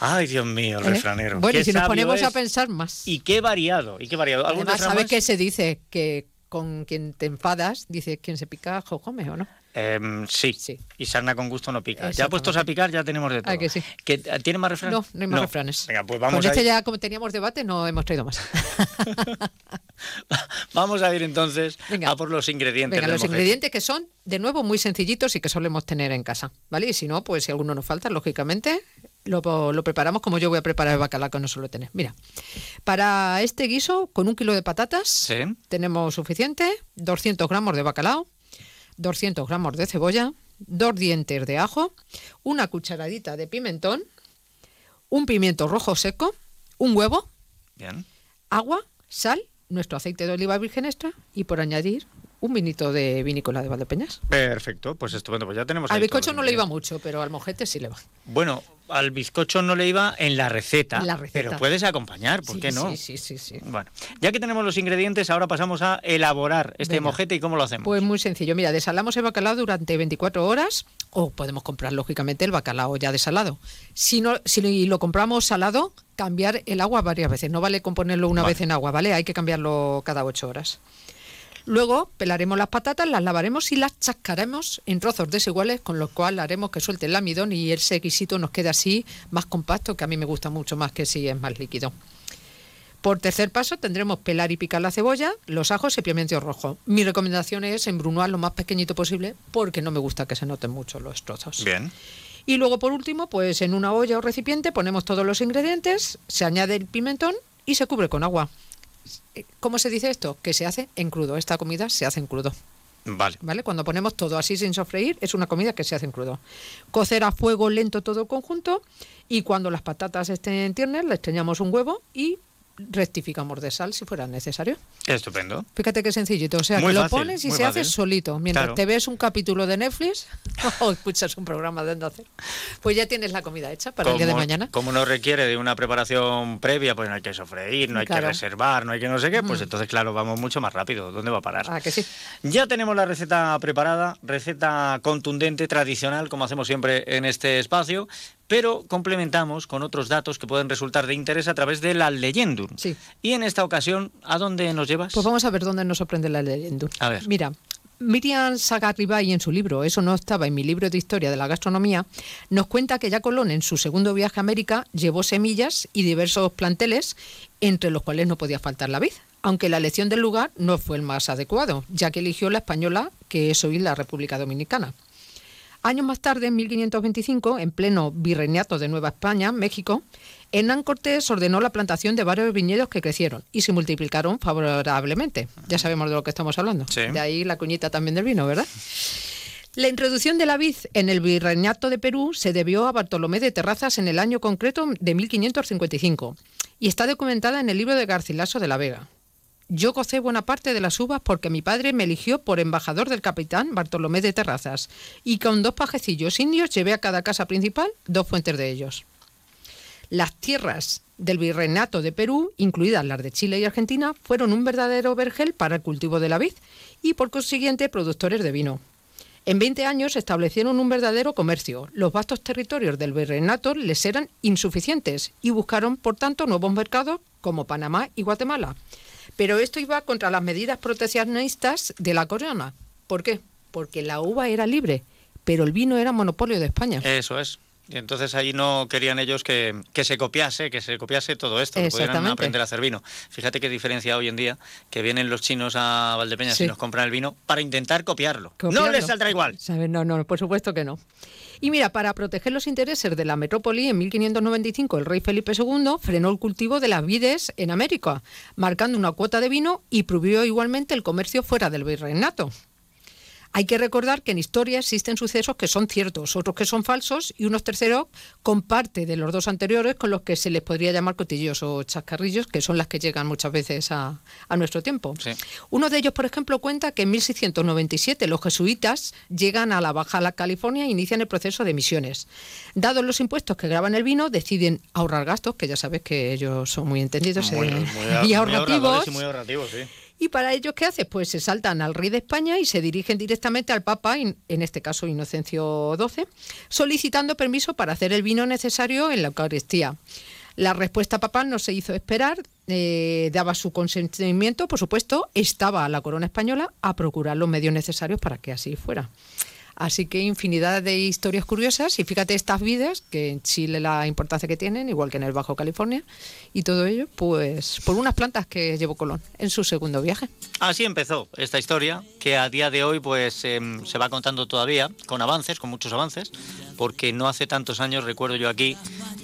Ay, Dios mío, el ¿eh? refranero. Bueno, y si nos ponemos a pensar más. Y qué variado, y qué variado. ¿Algún Además, ¿sabes qué se dice? Que con quien te enfadas, dice quien se pica ajo come, ¿o no? Em, sí. y sarna con gusto no pica. Ya puestos a picar ya tenemos de todo. Ah, que sí. ¿Que, ¿Tiene más refranes? No, no hay más refranes. Venga, pues vamos Con este ir, ya, como teníamos debate, no hemos traído más. [laughs] vamos a ir entonces Venga. a por los ingredientes Venga, los ingredientes que son, de nuevo, muy sencillitos y que solemos tener en casa, ¿vale? Y si no, pues si alguno nos falta, lógicamente, lo, lo preparamos como yo voy a preparar el bacalao que no suelo tener. Mira, para este guiso, con un kilo de patatas, Sí. tenemos suficiente, 200 gramos de bacalao, 200 gramos de cebolla, dos dientes de ajo, una cucharadita de pimentón, un pimiento rojo seco, un huevo, Bien. agua, sal, nuestro aceite de oliva virgen extra y por añadir un vinito de vinícola de Valdepeñas. Perfecto, pues estupendo, pues ya tenemos Al bizcocho no le iba mucho, pero al mojete sí le va. Bueno, al bizcocho no le iba en la receta, la receta. pero puedes acompañar, ¿por Sí, qué no? sí, sí, sí, sí. Bueno, ya que tenemos los ingredientes, ahora pasamos a elaborar este Venga. mojete y cómo lo hacemos. Pues muy sencillo. Mira, desalamos el bacalao durante 24 horas o podemos comprar, lógicamente, el bacalao ya desalado. Si, no, si lo compramos salado, cambiar el agua varias veces. No vale con ponerlo una Vale. vez en agua, ¿vale? Hay que cambiarlo cada 8 horas. Luego pelaremos las patatas, las lavaremos y las chascaremos en trozos desiguales, con lo cual haremos que suelte el almidón y ese guisito nos quede así más compacto, que a mí me gusta mucho más que si es más líquido. Por tercer paso tendremos pelar y picar la cebolla, los ajos y pimiento rojo. Mi recomendación es embrunar lo más pequeñito posible porque no me gusta que se noten mucho los trozos. Bien. Y luego por último, pues en una olla o recipiente ponemos todos los ingredientes, se añade el pimentón y se cubre con agua. ¿Cómo se dice esto? Que se hace en crudo. Esta comida se hace en crudo. Vale. ¿Vale? Cuando ponemos todo así sin sofreír, es una comida que se hace en crudo. Cocer a fuego lento todo el conjunto y cuando las patatas estén tiernas, le estreñamos un huevo y rectificamos de sal si fuera necesario. Estupendo. Fíjate qué sencillito. O sea, Muy que lo fácil, pones y se hace solito. Mientras Claro. te ves un capítulo de Netflix [laughs] o escuchas un programa de Onda Cero, pues ya tienes la comida hecha para el día de mañana. Como no requiere de una preparación previa, pues no hay que sofreír, no hay Claro. que reservar, no hay que no sé qué, pues Mm. entonces, claro, vamos mucho más rápido. ¿Dónde va a parar? Ah, que sí. Ya tenemos la receta preparada, receta contundente, tradicional, como hacemos siempre en este espacio, pero complementamos con otros datos que pueden resultar de interés a través de la leyendum. Sí. Y en esta ocasión, ¿a dónde nos llevas? Pues vamos a ver dónde nos sorprende la leyenda. A ver. Mira, Miriam Sagarribay en su libro, eso no estaba en mi libro de historia de la gastronomía, nos cuenta que ya Colón en su segundo viaje a América llevó semillas y diversos planteles, entre los cuales no podía faltar la vid, aunque la elección del lugar no fue el más adecuado, ya que eligió la española, que es hoy la República Dominicana. Años más tarde, en 1525, en pleno virreinato de Nueva España, México, Hernán Cortés ordenó la plantación de varios viñedos que crecieron y se multiplicaron favorablemente. Ya sabemos de lo que estamos hablando. Sí. De ahí la cuñita también del vino, ¿verdad? La introducción de la vid en el virreinato de Perú se debió a Bartolomé de Terrazas en el año concreto de 1555 y está documentada en el libro de Garcilaso de la Vega. Yo gocé buena parte de las uvas porque mi padre me eligió por embajador del capitán Bartolomé de Terrazas y con dos pajecillos indios llevé a cada casa principal dos fuentes de ellos. Las tierras del virreinato de Perú, incluidas las de Chile y Argentina, fueron un verdadero vergel para el cultivo de la vid y por consiguiente productores de vino. En 20 años establecieron un verdadero comercio. Los vastos territorios del virreinato les eran insuficientes y buscaron, por tanto, nuevos mercados como Panamá y Guatemala. Pero esto iba contra las medidas proteccionistas de la corona. ¿Por qué? Porque la uva era libre, pero el vino era monopolio de España. Eso es. Y entonces ahí no querían ellos que, que se copiase, que se copiase todo esto, que pudieran aprender a hacer vino. Fíjate qué diferencia hoy en día, que vienen los chinos a Valdepeñas Sí. y nos compran el vino para intentar copiarlo. No Copiarlo. les saldrá igual. ¿Sabes? No, no, por supuesto que no. Y mira, para proteger los intereses de la metrópoli, en 1595 el rey Felipe II frenó el cultivo de las vides en América, marcando una cuota de vino y prohibió igualmente el comercio fuera del virreinato. Hay que recordar que en historia existen sucesos que son ciertos, otros que son falsos y unos terceros con parte de los dos anteriores con los que se les podría llamar cotillos o chascarrillos, que son las que llegan muchas veces a, a nuestro tiempo. Uno de ellos, por ejemplo, cuenta que en 1697 los jesuitas llegan a la Baja California e inician el proceso de misiones. Dados los impuestos que graban el vino, deciden ahorrar gastos, que ya sabes que ellos son muy entendidos Muy- eh, muy- [laughs] y ahorrativos. muy ahorrativos, sí. Y para ello, ¿qué hace? Pues se saltan al rey de España y se dirigen directamente al Papa, en este caso Inocencio XII, solicitando permiso para hacer el vino necesario en la Eucaristía. La respuesta papal no se hizo esperar, eh, daba su consentimiento, por supuesto, estaba la corona española a procurar los medios necesarios para que así fuera. Así que infinidad de historias curiosas y fíjate estas vidas, que en Chile la importancia que tienen, igual que en el Bajo California, y todo ello, pues por unas plantas que llevó Colón en su segundo viaje. Así empezó esta historia, que a día de hoy pues em, se va contando todavía, con avances, con muchos avances, porque no hace tantos años, recuerdo yo aquí,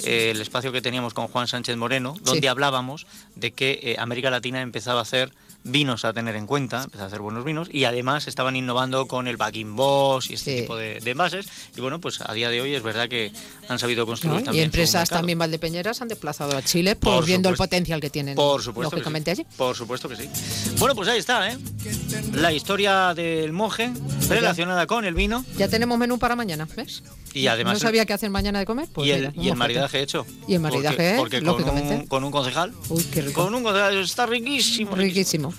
eh, el espacio que teníamos con Juan Sánchez Moreno, donde Sí. hablábamos de que eh, América Latina empezaba a hacer vinos a tener en cuenta, empezaba a hacer buenos vinos, y además estaban innovando con el backing boss y este tipo de, de envases, y bueno, pues a día de hoy es verdad que han sabido construir ¿no? Y también su empresas también valdepeñeras han desplazado a Chile por, Por viendo el potencial que tienen, Por supuesto. lógicamente, sí. allí. Por supuesto que sí. Bueno, pues ahí está, ¿eh? La historia del monje relacionada con el vino Ya tenemos menú para mañana, ¿ves? y además. no sabía qué hacer mañana de comer. Pues y el, mira, y el maridaje hecho. Y el maridaje, Porque, ¿eh? con, lógicamente. un, con un concejal. Uy, qué rico. Con un concejal está riquísimo. Riquísimo.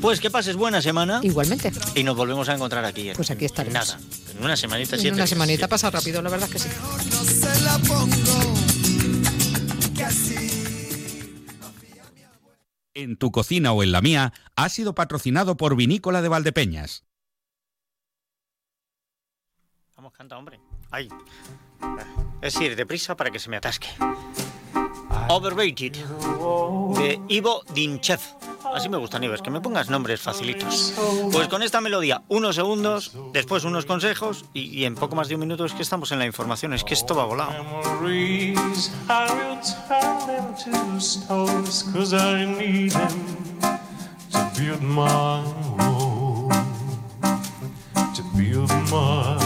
Pues que pases buena semana. Igualmente. Y nos volvemos a encontrar aquí. Pues aquí estaremos. Nada, en una semanita, En siete una días. semanita pasa rápido, la verdad es que sí. se la pongo. Que así. En tu cocina o en la mía ha sido patrocinado por Vinícola de Valdepeñas. Vamos, canta, hombre. Ay. Es ir deprisa para que se me atasque. Overrated, de Ivo Dinchev. Así me gusta, Nieves, que me pongas nombres facilitos. Pues con esta melodía, unos segundos, después unos consejos y, en poco más de un minuto es que estamos en la información. Es que esto va volado. to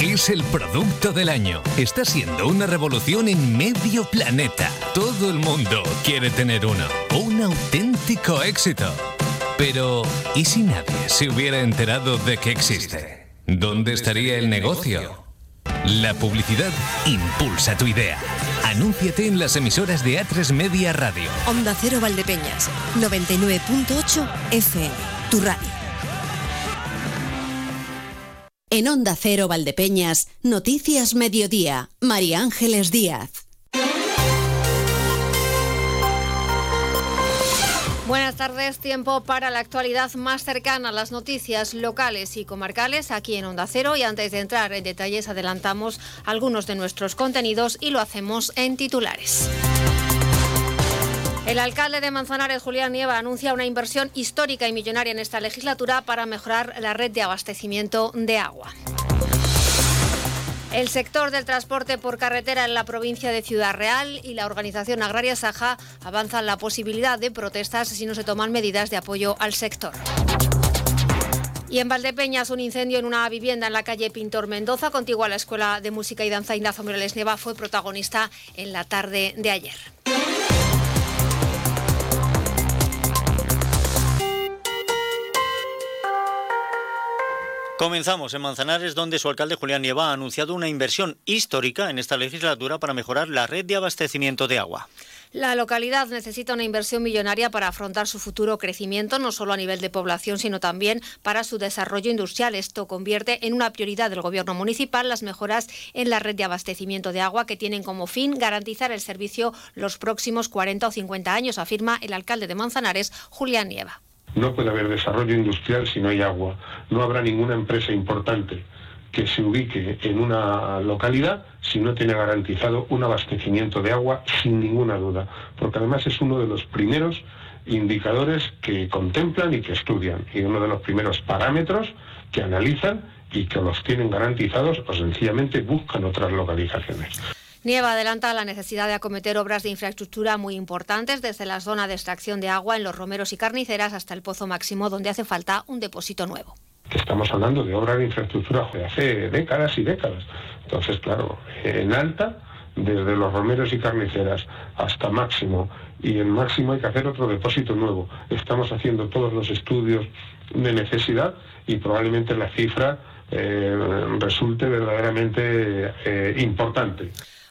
Es el producto del año. Está siendo una revolución en medio planeta. Todo el mundo quiere tener uno. Un auténtico éxito. Pero, ¿y si nadie se hubiera enterado de que existe? ¿Dónde estaría el negocio? La publicidad impulsa tu idea. Anúnciate en las emisoras de A3 Media Radio. Onda Cero Valdepeñas, 99.8 FM, tu radio. En Onda Cero Valdepeñas, Noticias Mediodía. María Ángeles Díaz. Buenas tardes, tiempo para la actualidad más cercana a las noticias locales y comarcales aquí en Onda Cero y antes de entrar en detalles adelantamos algunos de nuestros contenidos y lo hacemos en titulares. El alcalde de Manzanares, Julián Nieva, anuncia una inversión histórica y millonaria en esta legislatura para mejorar la red de abastecimiento de agua. El sector del transporte por carretera en la provincia de Ciudad Real y la organización agraria Saja avanzan la posibilidad de protestas si no se toman medidas de apoyo al sector. Y en Valdepeñas, un incendio en una vivienda en la calle Pintor Mendoza, contigua a la Escuela de Música y Danza Ignacio Morales Nieva, fue protagonista en la tarde de ayer. Comenzamos en Manzanares, donde su alcalde Julián Nieva ha anunciado una inversión histórica en esta legislatura para mejorar la red de abastecimiento de agua. La localidad necesita una inversión millonaria para afrontar su futuro crecimiento, no solo a nivel de población, sino también para su desarrollo industrial. Esto convierte en una prioridad del Gobierno municipal las mejoras en la red de abastecimiento de agua que tienen como fin garantizar el servicio los próximos 40 o 50 años, afirma el alcalde de Manzanares, Julián Nieva. No puede haber desarrollo industrial si no hay agua. No habrá ninguna empresa importante que se ubique en una localidad si no tiene garantizado un abastecimiento de agua sin ninguna duda, porque además es uno de los primeros indicadores que contemplan y que estudian y uno de los primeros parámetros que analizan y que los tienen garantizados o sencillamente buscan otras localizaciones. Nieva adelanta la necesidad de acometer obras de infraestructura muy importantes desde la zona de extracción de agua en los romeros y carniceras hasta el pozo máximo donde hace falta un depósito nuevo. Estamos hablando de obras de infraestructura de hace décadas y décadas. Entonces, claro, en alta, desde los romeros y carniceras hasta máximo, y en máximo hay que hacer otro depósito nuevo. Estamos haciendo todos los estudios de necesidad y probablemente la cifra eh, resulte verdaderamente eh, importante.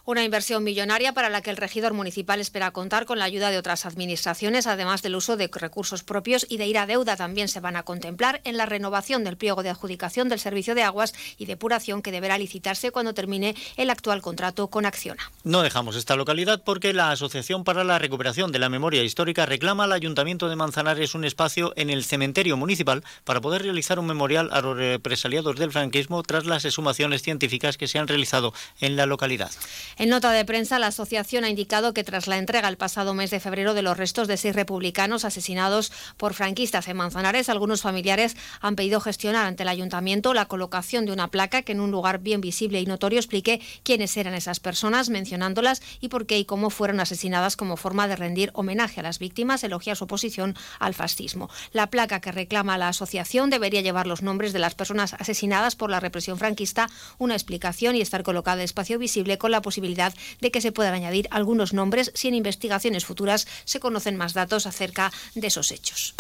Una inversión millonaria para la que el regidor municipal espera contar con la ayuda de otras administraciones, además del uso de recursos propios y de ir a deuda también se van a contemplar en la renovación del pliego de adjudicación del servicio de aguas y depuración que deberá licitarse cuando termine el actual contrato con Acciona. No dejamos esta localidad porque la Asociación para la Recuperación de la Memoria Histórica reclama al Ayuntamiento de Manzanares un espacio en el cementerio municipal para poder realizar un memorial a los represaliados del franquismo tras las exhumaciones científicas que se han realizado en la localidad. En nota de prensa, la asociación ha indicado que tras la entrega el pasado mes de febrero de los restos de seis republicanos asesinados por franquistas en Manzanares, algunos familiares han pedido gestionar ante el ayuntamiento la colocación de una placa que en un lugar bien visible y notorio explique quiénes eran esas personas, mencionándolas y por qué y cómo fueron asesinadas como forma de rendir homenaje a las víctimas, elogia su oposición al fascismo. La placa que reclama la asociación debería llevar los nombres de las personas asesinadas por la represión franquista, una explicación y estar colocada en espacio visible con la posibilidad de que se puedan añadir algunos nombres si en investigaciones futuras se conocen más datos acerca de esos hechos.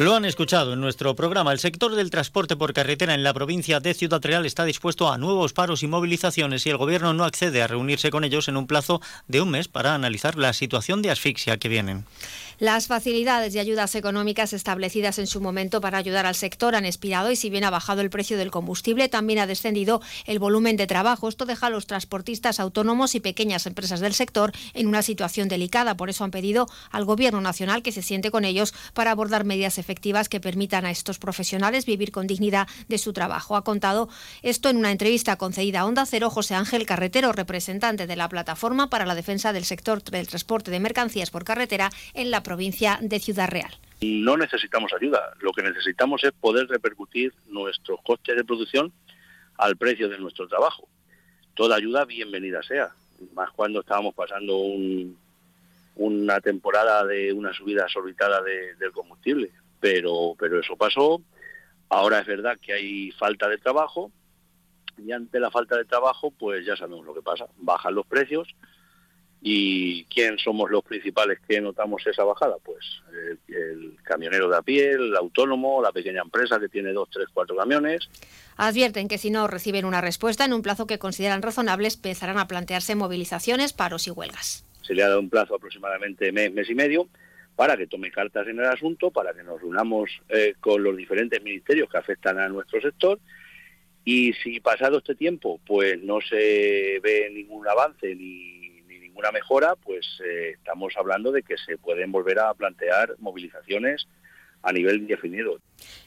Lo han escuchado en nuestro programa. El sector del transporte por carretera en la provincia de Ciudad Real está dispuesto a nuevos paros y movilizaciones y el gobierno no accede a reunirse con ellos en un plazo de un mes para analizar la situación de asfixia que vienen. Las facilidades y ayudas económicas establecidas en su momento para ayudar al sector han expirado y si bien ha bajado el precio del combustible, también ha descendido el volumen de trabajo. Esto deja a los transportistas autónomos y pequeñas empresas del sector en una situación delicada. Por eso han pedido al Gobierno Nacional que se siente con ellos para abordar medidas efectivas que permitan a estos profesionales vivir con dignidad de su trabajo. Ha contado esto en una entrevista concedida a Onda Cero José Ángel Carretero, representante de la Plataforma para la Defensa del Sector del Transporte de Mercancías por Carretera en la provincia de Ciudad Real. No necesitamos ayuda, lo que necesitamos es poder repercutir nuestros costes de producción al precio de nuestro trabajo. Toda ayuda bienvenida sea, más cuando estábamos pasando un, una temporada de una subida solicitada del combustible, pero, pero eso pasó. Ahora es verdad que hay falta de trabajo y ante la falta de trabajo, pues ya sabemos lo que pasa. Bajan los precios, ¿Y quién somos los principales que notamos esa bajada? Pues el, el, camionero de a pie, el autónomo, la pequeña empresa que tiene dos, tres, cuatro camiones. Advierten que si no reciben una respuesta en un plazo que consideran razonable, empezarán a plantearse movilizaciones, paros y huelgas. Se le ha dado un plazo aproximadamente mes, mes y medio para que tome cartas en el asunto, para que nos reunamos eh, con los diferentes ministerios que afectan a nuestro sector y si pasado este tiempo pues no se ve ningún avance ni ninguna mejora, pues eh, estamos hablando de que se pueden volver a plantear movilizaciones a nivel definido.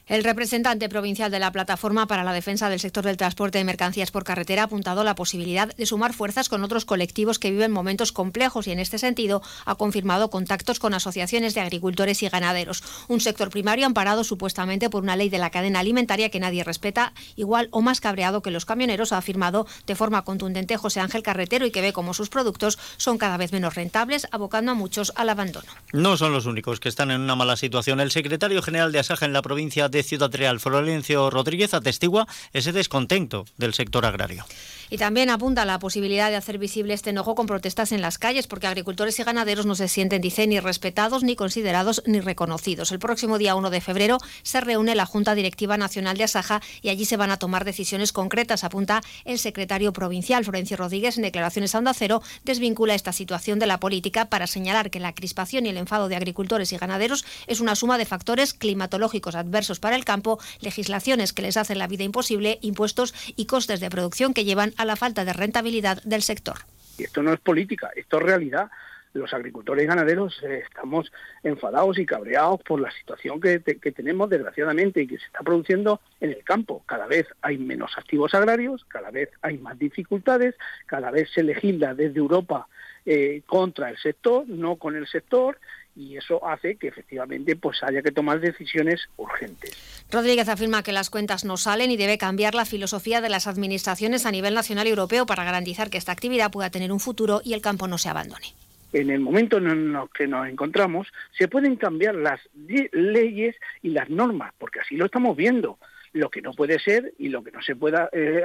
El representante provincial de la Plataforma para la Defensa del Sector del Transporte de Mercancías por Carretera ha apuntado la posibilidad de sumar fuerzas con otros colectivos que viven momentos complejos y en este sentido ha confirmado contactos con asociaciones de agricultores y ganaderos. Un sector primario amparado supuestamente por una ley de la cadena alimentaria que nadie respeta, igual o más cabreado que los camioneros, ha afirmado de forma contundente José Ángel Carretero y que ve como sus productos son cada vez menos rentables, abocando a muchos al abandono. No son los únicos que están en una mala situación. El secretario general de Asaja en la provincia de Ciudad Real, Florencio Rodríguez, atestigua ese descontento del sector agrario. Y también apunta la posibilidad de hacer visible este enojo con protestas en las calles, porque agricultores y ganaderos no se sienten, dice, ni respetados, ni considerados, ni reconocidos. El próximo día 1 de febrero se reúne la Junta Directiva Nacional de Asaja y allí se van a tomar decisiones concretas, apunta el secretario provincial, Florencio Rodríguez, en declaraciones a Onda desvincula esta situación de la política para señalar que la crispación y el enfado de agricultores y ganaderos es una suma de factores climatológicos adversos para el campo, legislaciones que les hacen la vida imposible, impuestos y costes de producción que llevan a la falta de rentabilidad del sector. Y esto no es política, esto es realidad. Los agricultores y ganaderos eh, estamos enfadados y cabreados por la situación que, que, tenemos, desgraciadamente, y que se está produciendo en el campo. Cada vez hay menos activos agrarios, cada vez hay más dificultades, cada vez se legisla desde Europa eh, contra el sector, no con el sector, y eso hace que efectivamente pues haya que tomar decisiones urgentes. Rodríguez afirma que las cuentas no salen y debe cambiar la filosofía de las administraciones a nivel nacional y europeo para garantizar que esta actividad pueda tener un futuro y el campo no se abandone. En el momento en el que nos encontramos, se pueden cambiar las leyes y las normas, porque así lo estamos viendo lo que no puede ser y lo que no se pueda eh,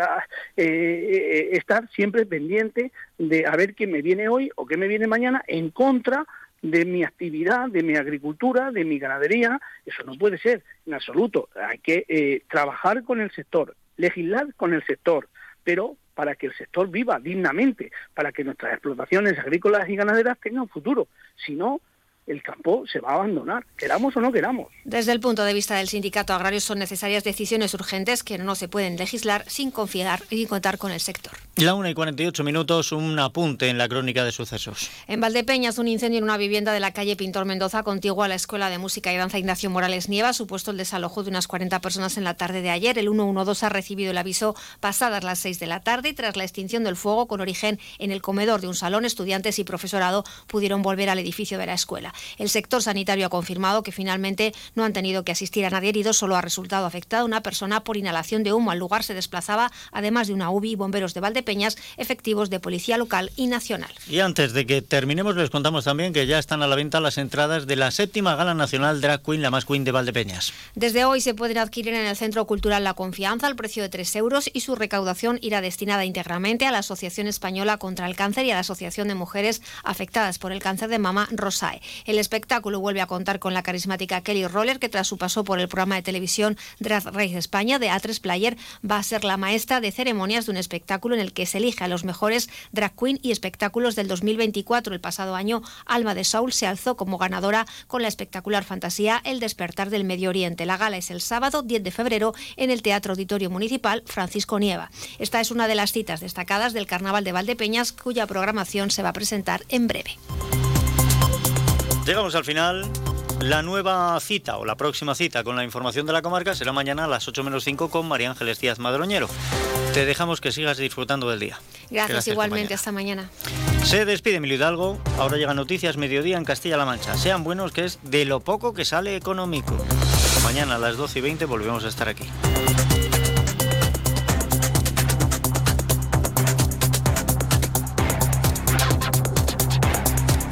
eh, estar siempre pendiente de a ver qué me viene hoy o qué me viene mañana en contra de mi actividad, de mi agricultura, de mi ganadería. Eso no puede ser en absoluto. Hay que eh, trabajar con el sector, legislar con el sector, pero para que el sector viva dignamente, para que nuestras explotaciones agrícolas y ganaderas tengan futuro. Si no, el campo se va a abandonar, queramos o no queramos. Desde el punto de vista del sindicato agrario son necesarias decisiones urgentes que no se pueden legislar sin confiar y contar con el sector. La 1 y 48 minutos, un apunte en la crónica de sucesos. En Valdepeñas, un incendio en una vivienda de la calle Pintor Mendoza, contigua a la Escuela de Música y Danza Ignacio Morales Nieva, ha supuesto el desalojo de unas 40 personas en la tarde de ayer. El 112 ha recibido el aviso pasadas las 6 de la tarde y tras la extinción del fuego con origen en el comedor de un salón, estudiantes y profesorado pudieron volver al edificio de la escuela. El sector sanitario ha confirmado que finalmente no han tenido que asistir a nadie herido, solo ha resultado afectada una persona por inhalación de humo. Al lugar se desplazaba, además de una UBI y bomberos de Valdepeñas, efectivos de policía local y nacional. Y antes de que terminemos, les contamos también que ya están a la venta las entradas de la séptima Gala Nacional Drag Queen, la más Queen de Valdepeñas. Desde hoy se pueden adquirir en el Centro Cultural La Confianza al precio de 3 euros y su recaudación irá destinada íntegramente a la Asociación Española contra el Cáncer y a la Asociación de Mujeres Afectadas por el Cáncer de Mama Rosae. El espectáculo vuelve a contar con la carismática Kelly Roller, que tras su paso por el programa de televisión Drag Race España de A3 Player va a ser la maestra de ceremonias de un espectáculo en el que se elige a los mejores drag queen y espectáculos del 2024. El pasado año, Alma de Soul se alzó como ganadora con la espectacular fantasía El despertar del Medio Oriente. La gala es el sábado 10 de febrero en el Teatro Auditorio Municipal Francisco Nieva. Esta es una de las citas destacadas del Carnaval de Valdepeñas, cuya programación se va a presentar en breve. Llegamos al final. La nueva cita o la próxima cita con la información de la comarca será mañana a las 8 menos 5 con María Ángeles Díaz Madroñero. Te dejamos que sigas disfrutando del día. Gracias, igualmente. Hasta mañana. Se despide Emilio Hidalgo. Ahora llegan noticias mediodía en Castilla-La Mancha. Sean buenos, que es de lo poco que sale económico. Mañana a las 12 y 20 volvemos a estar aquí.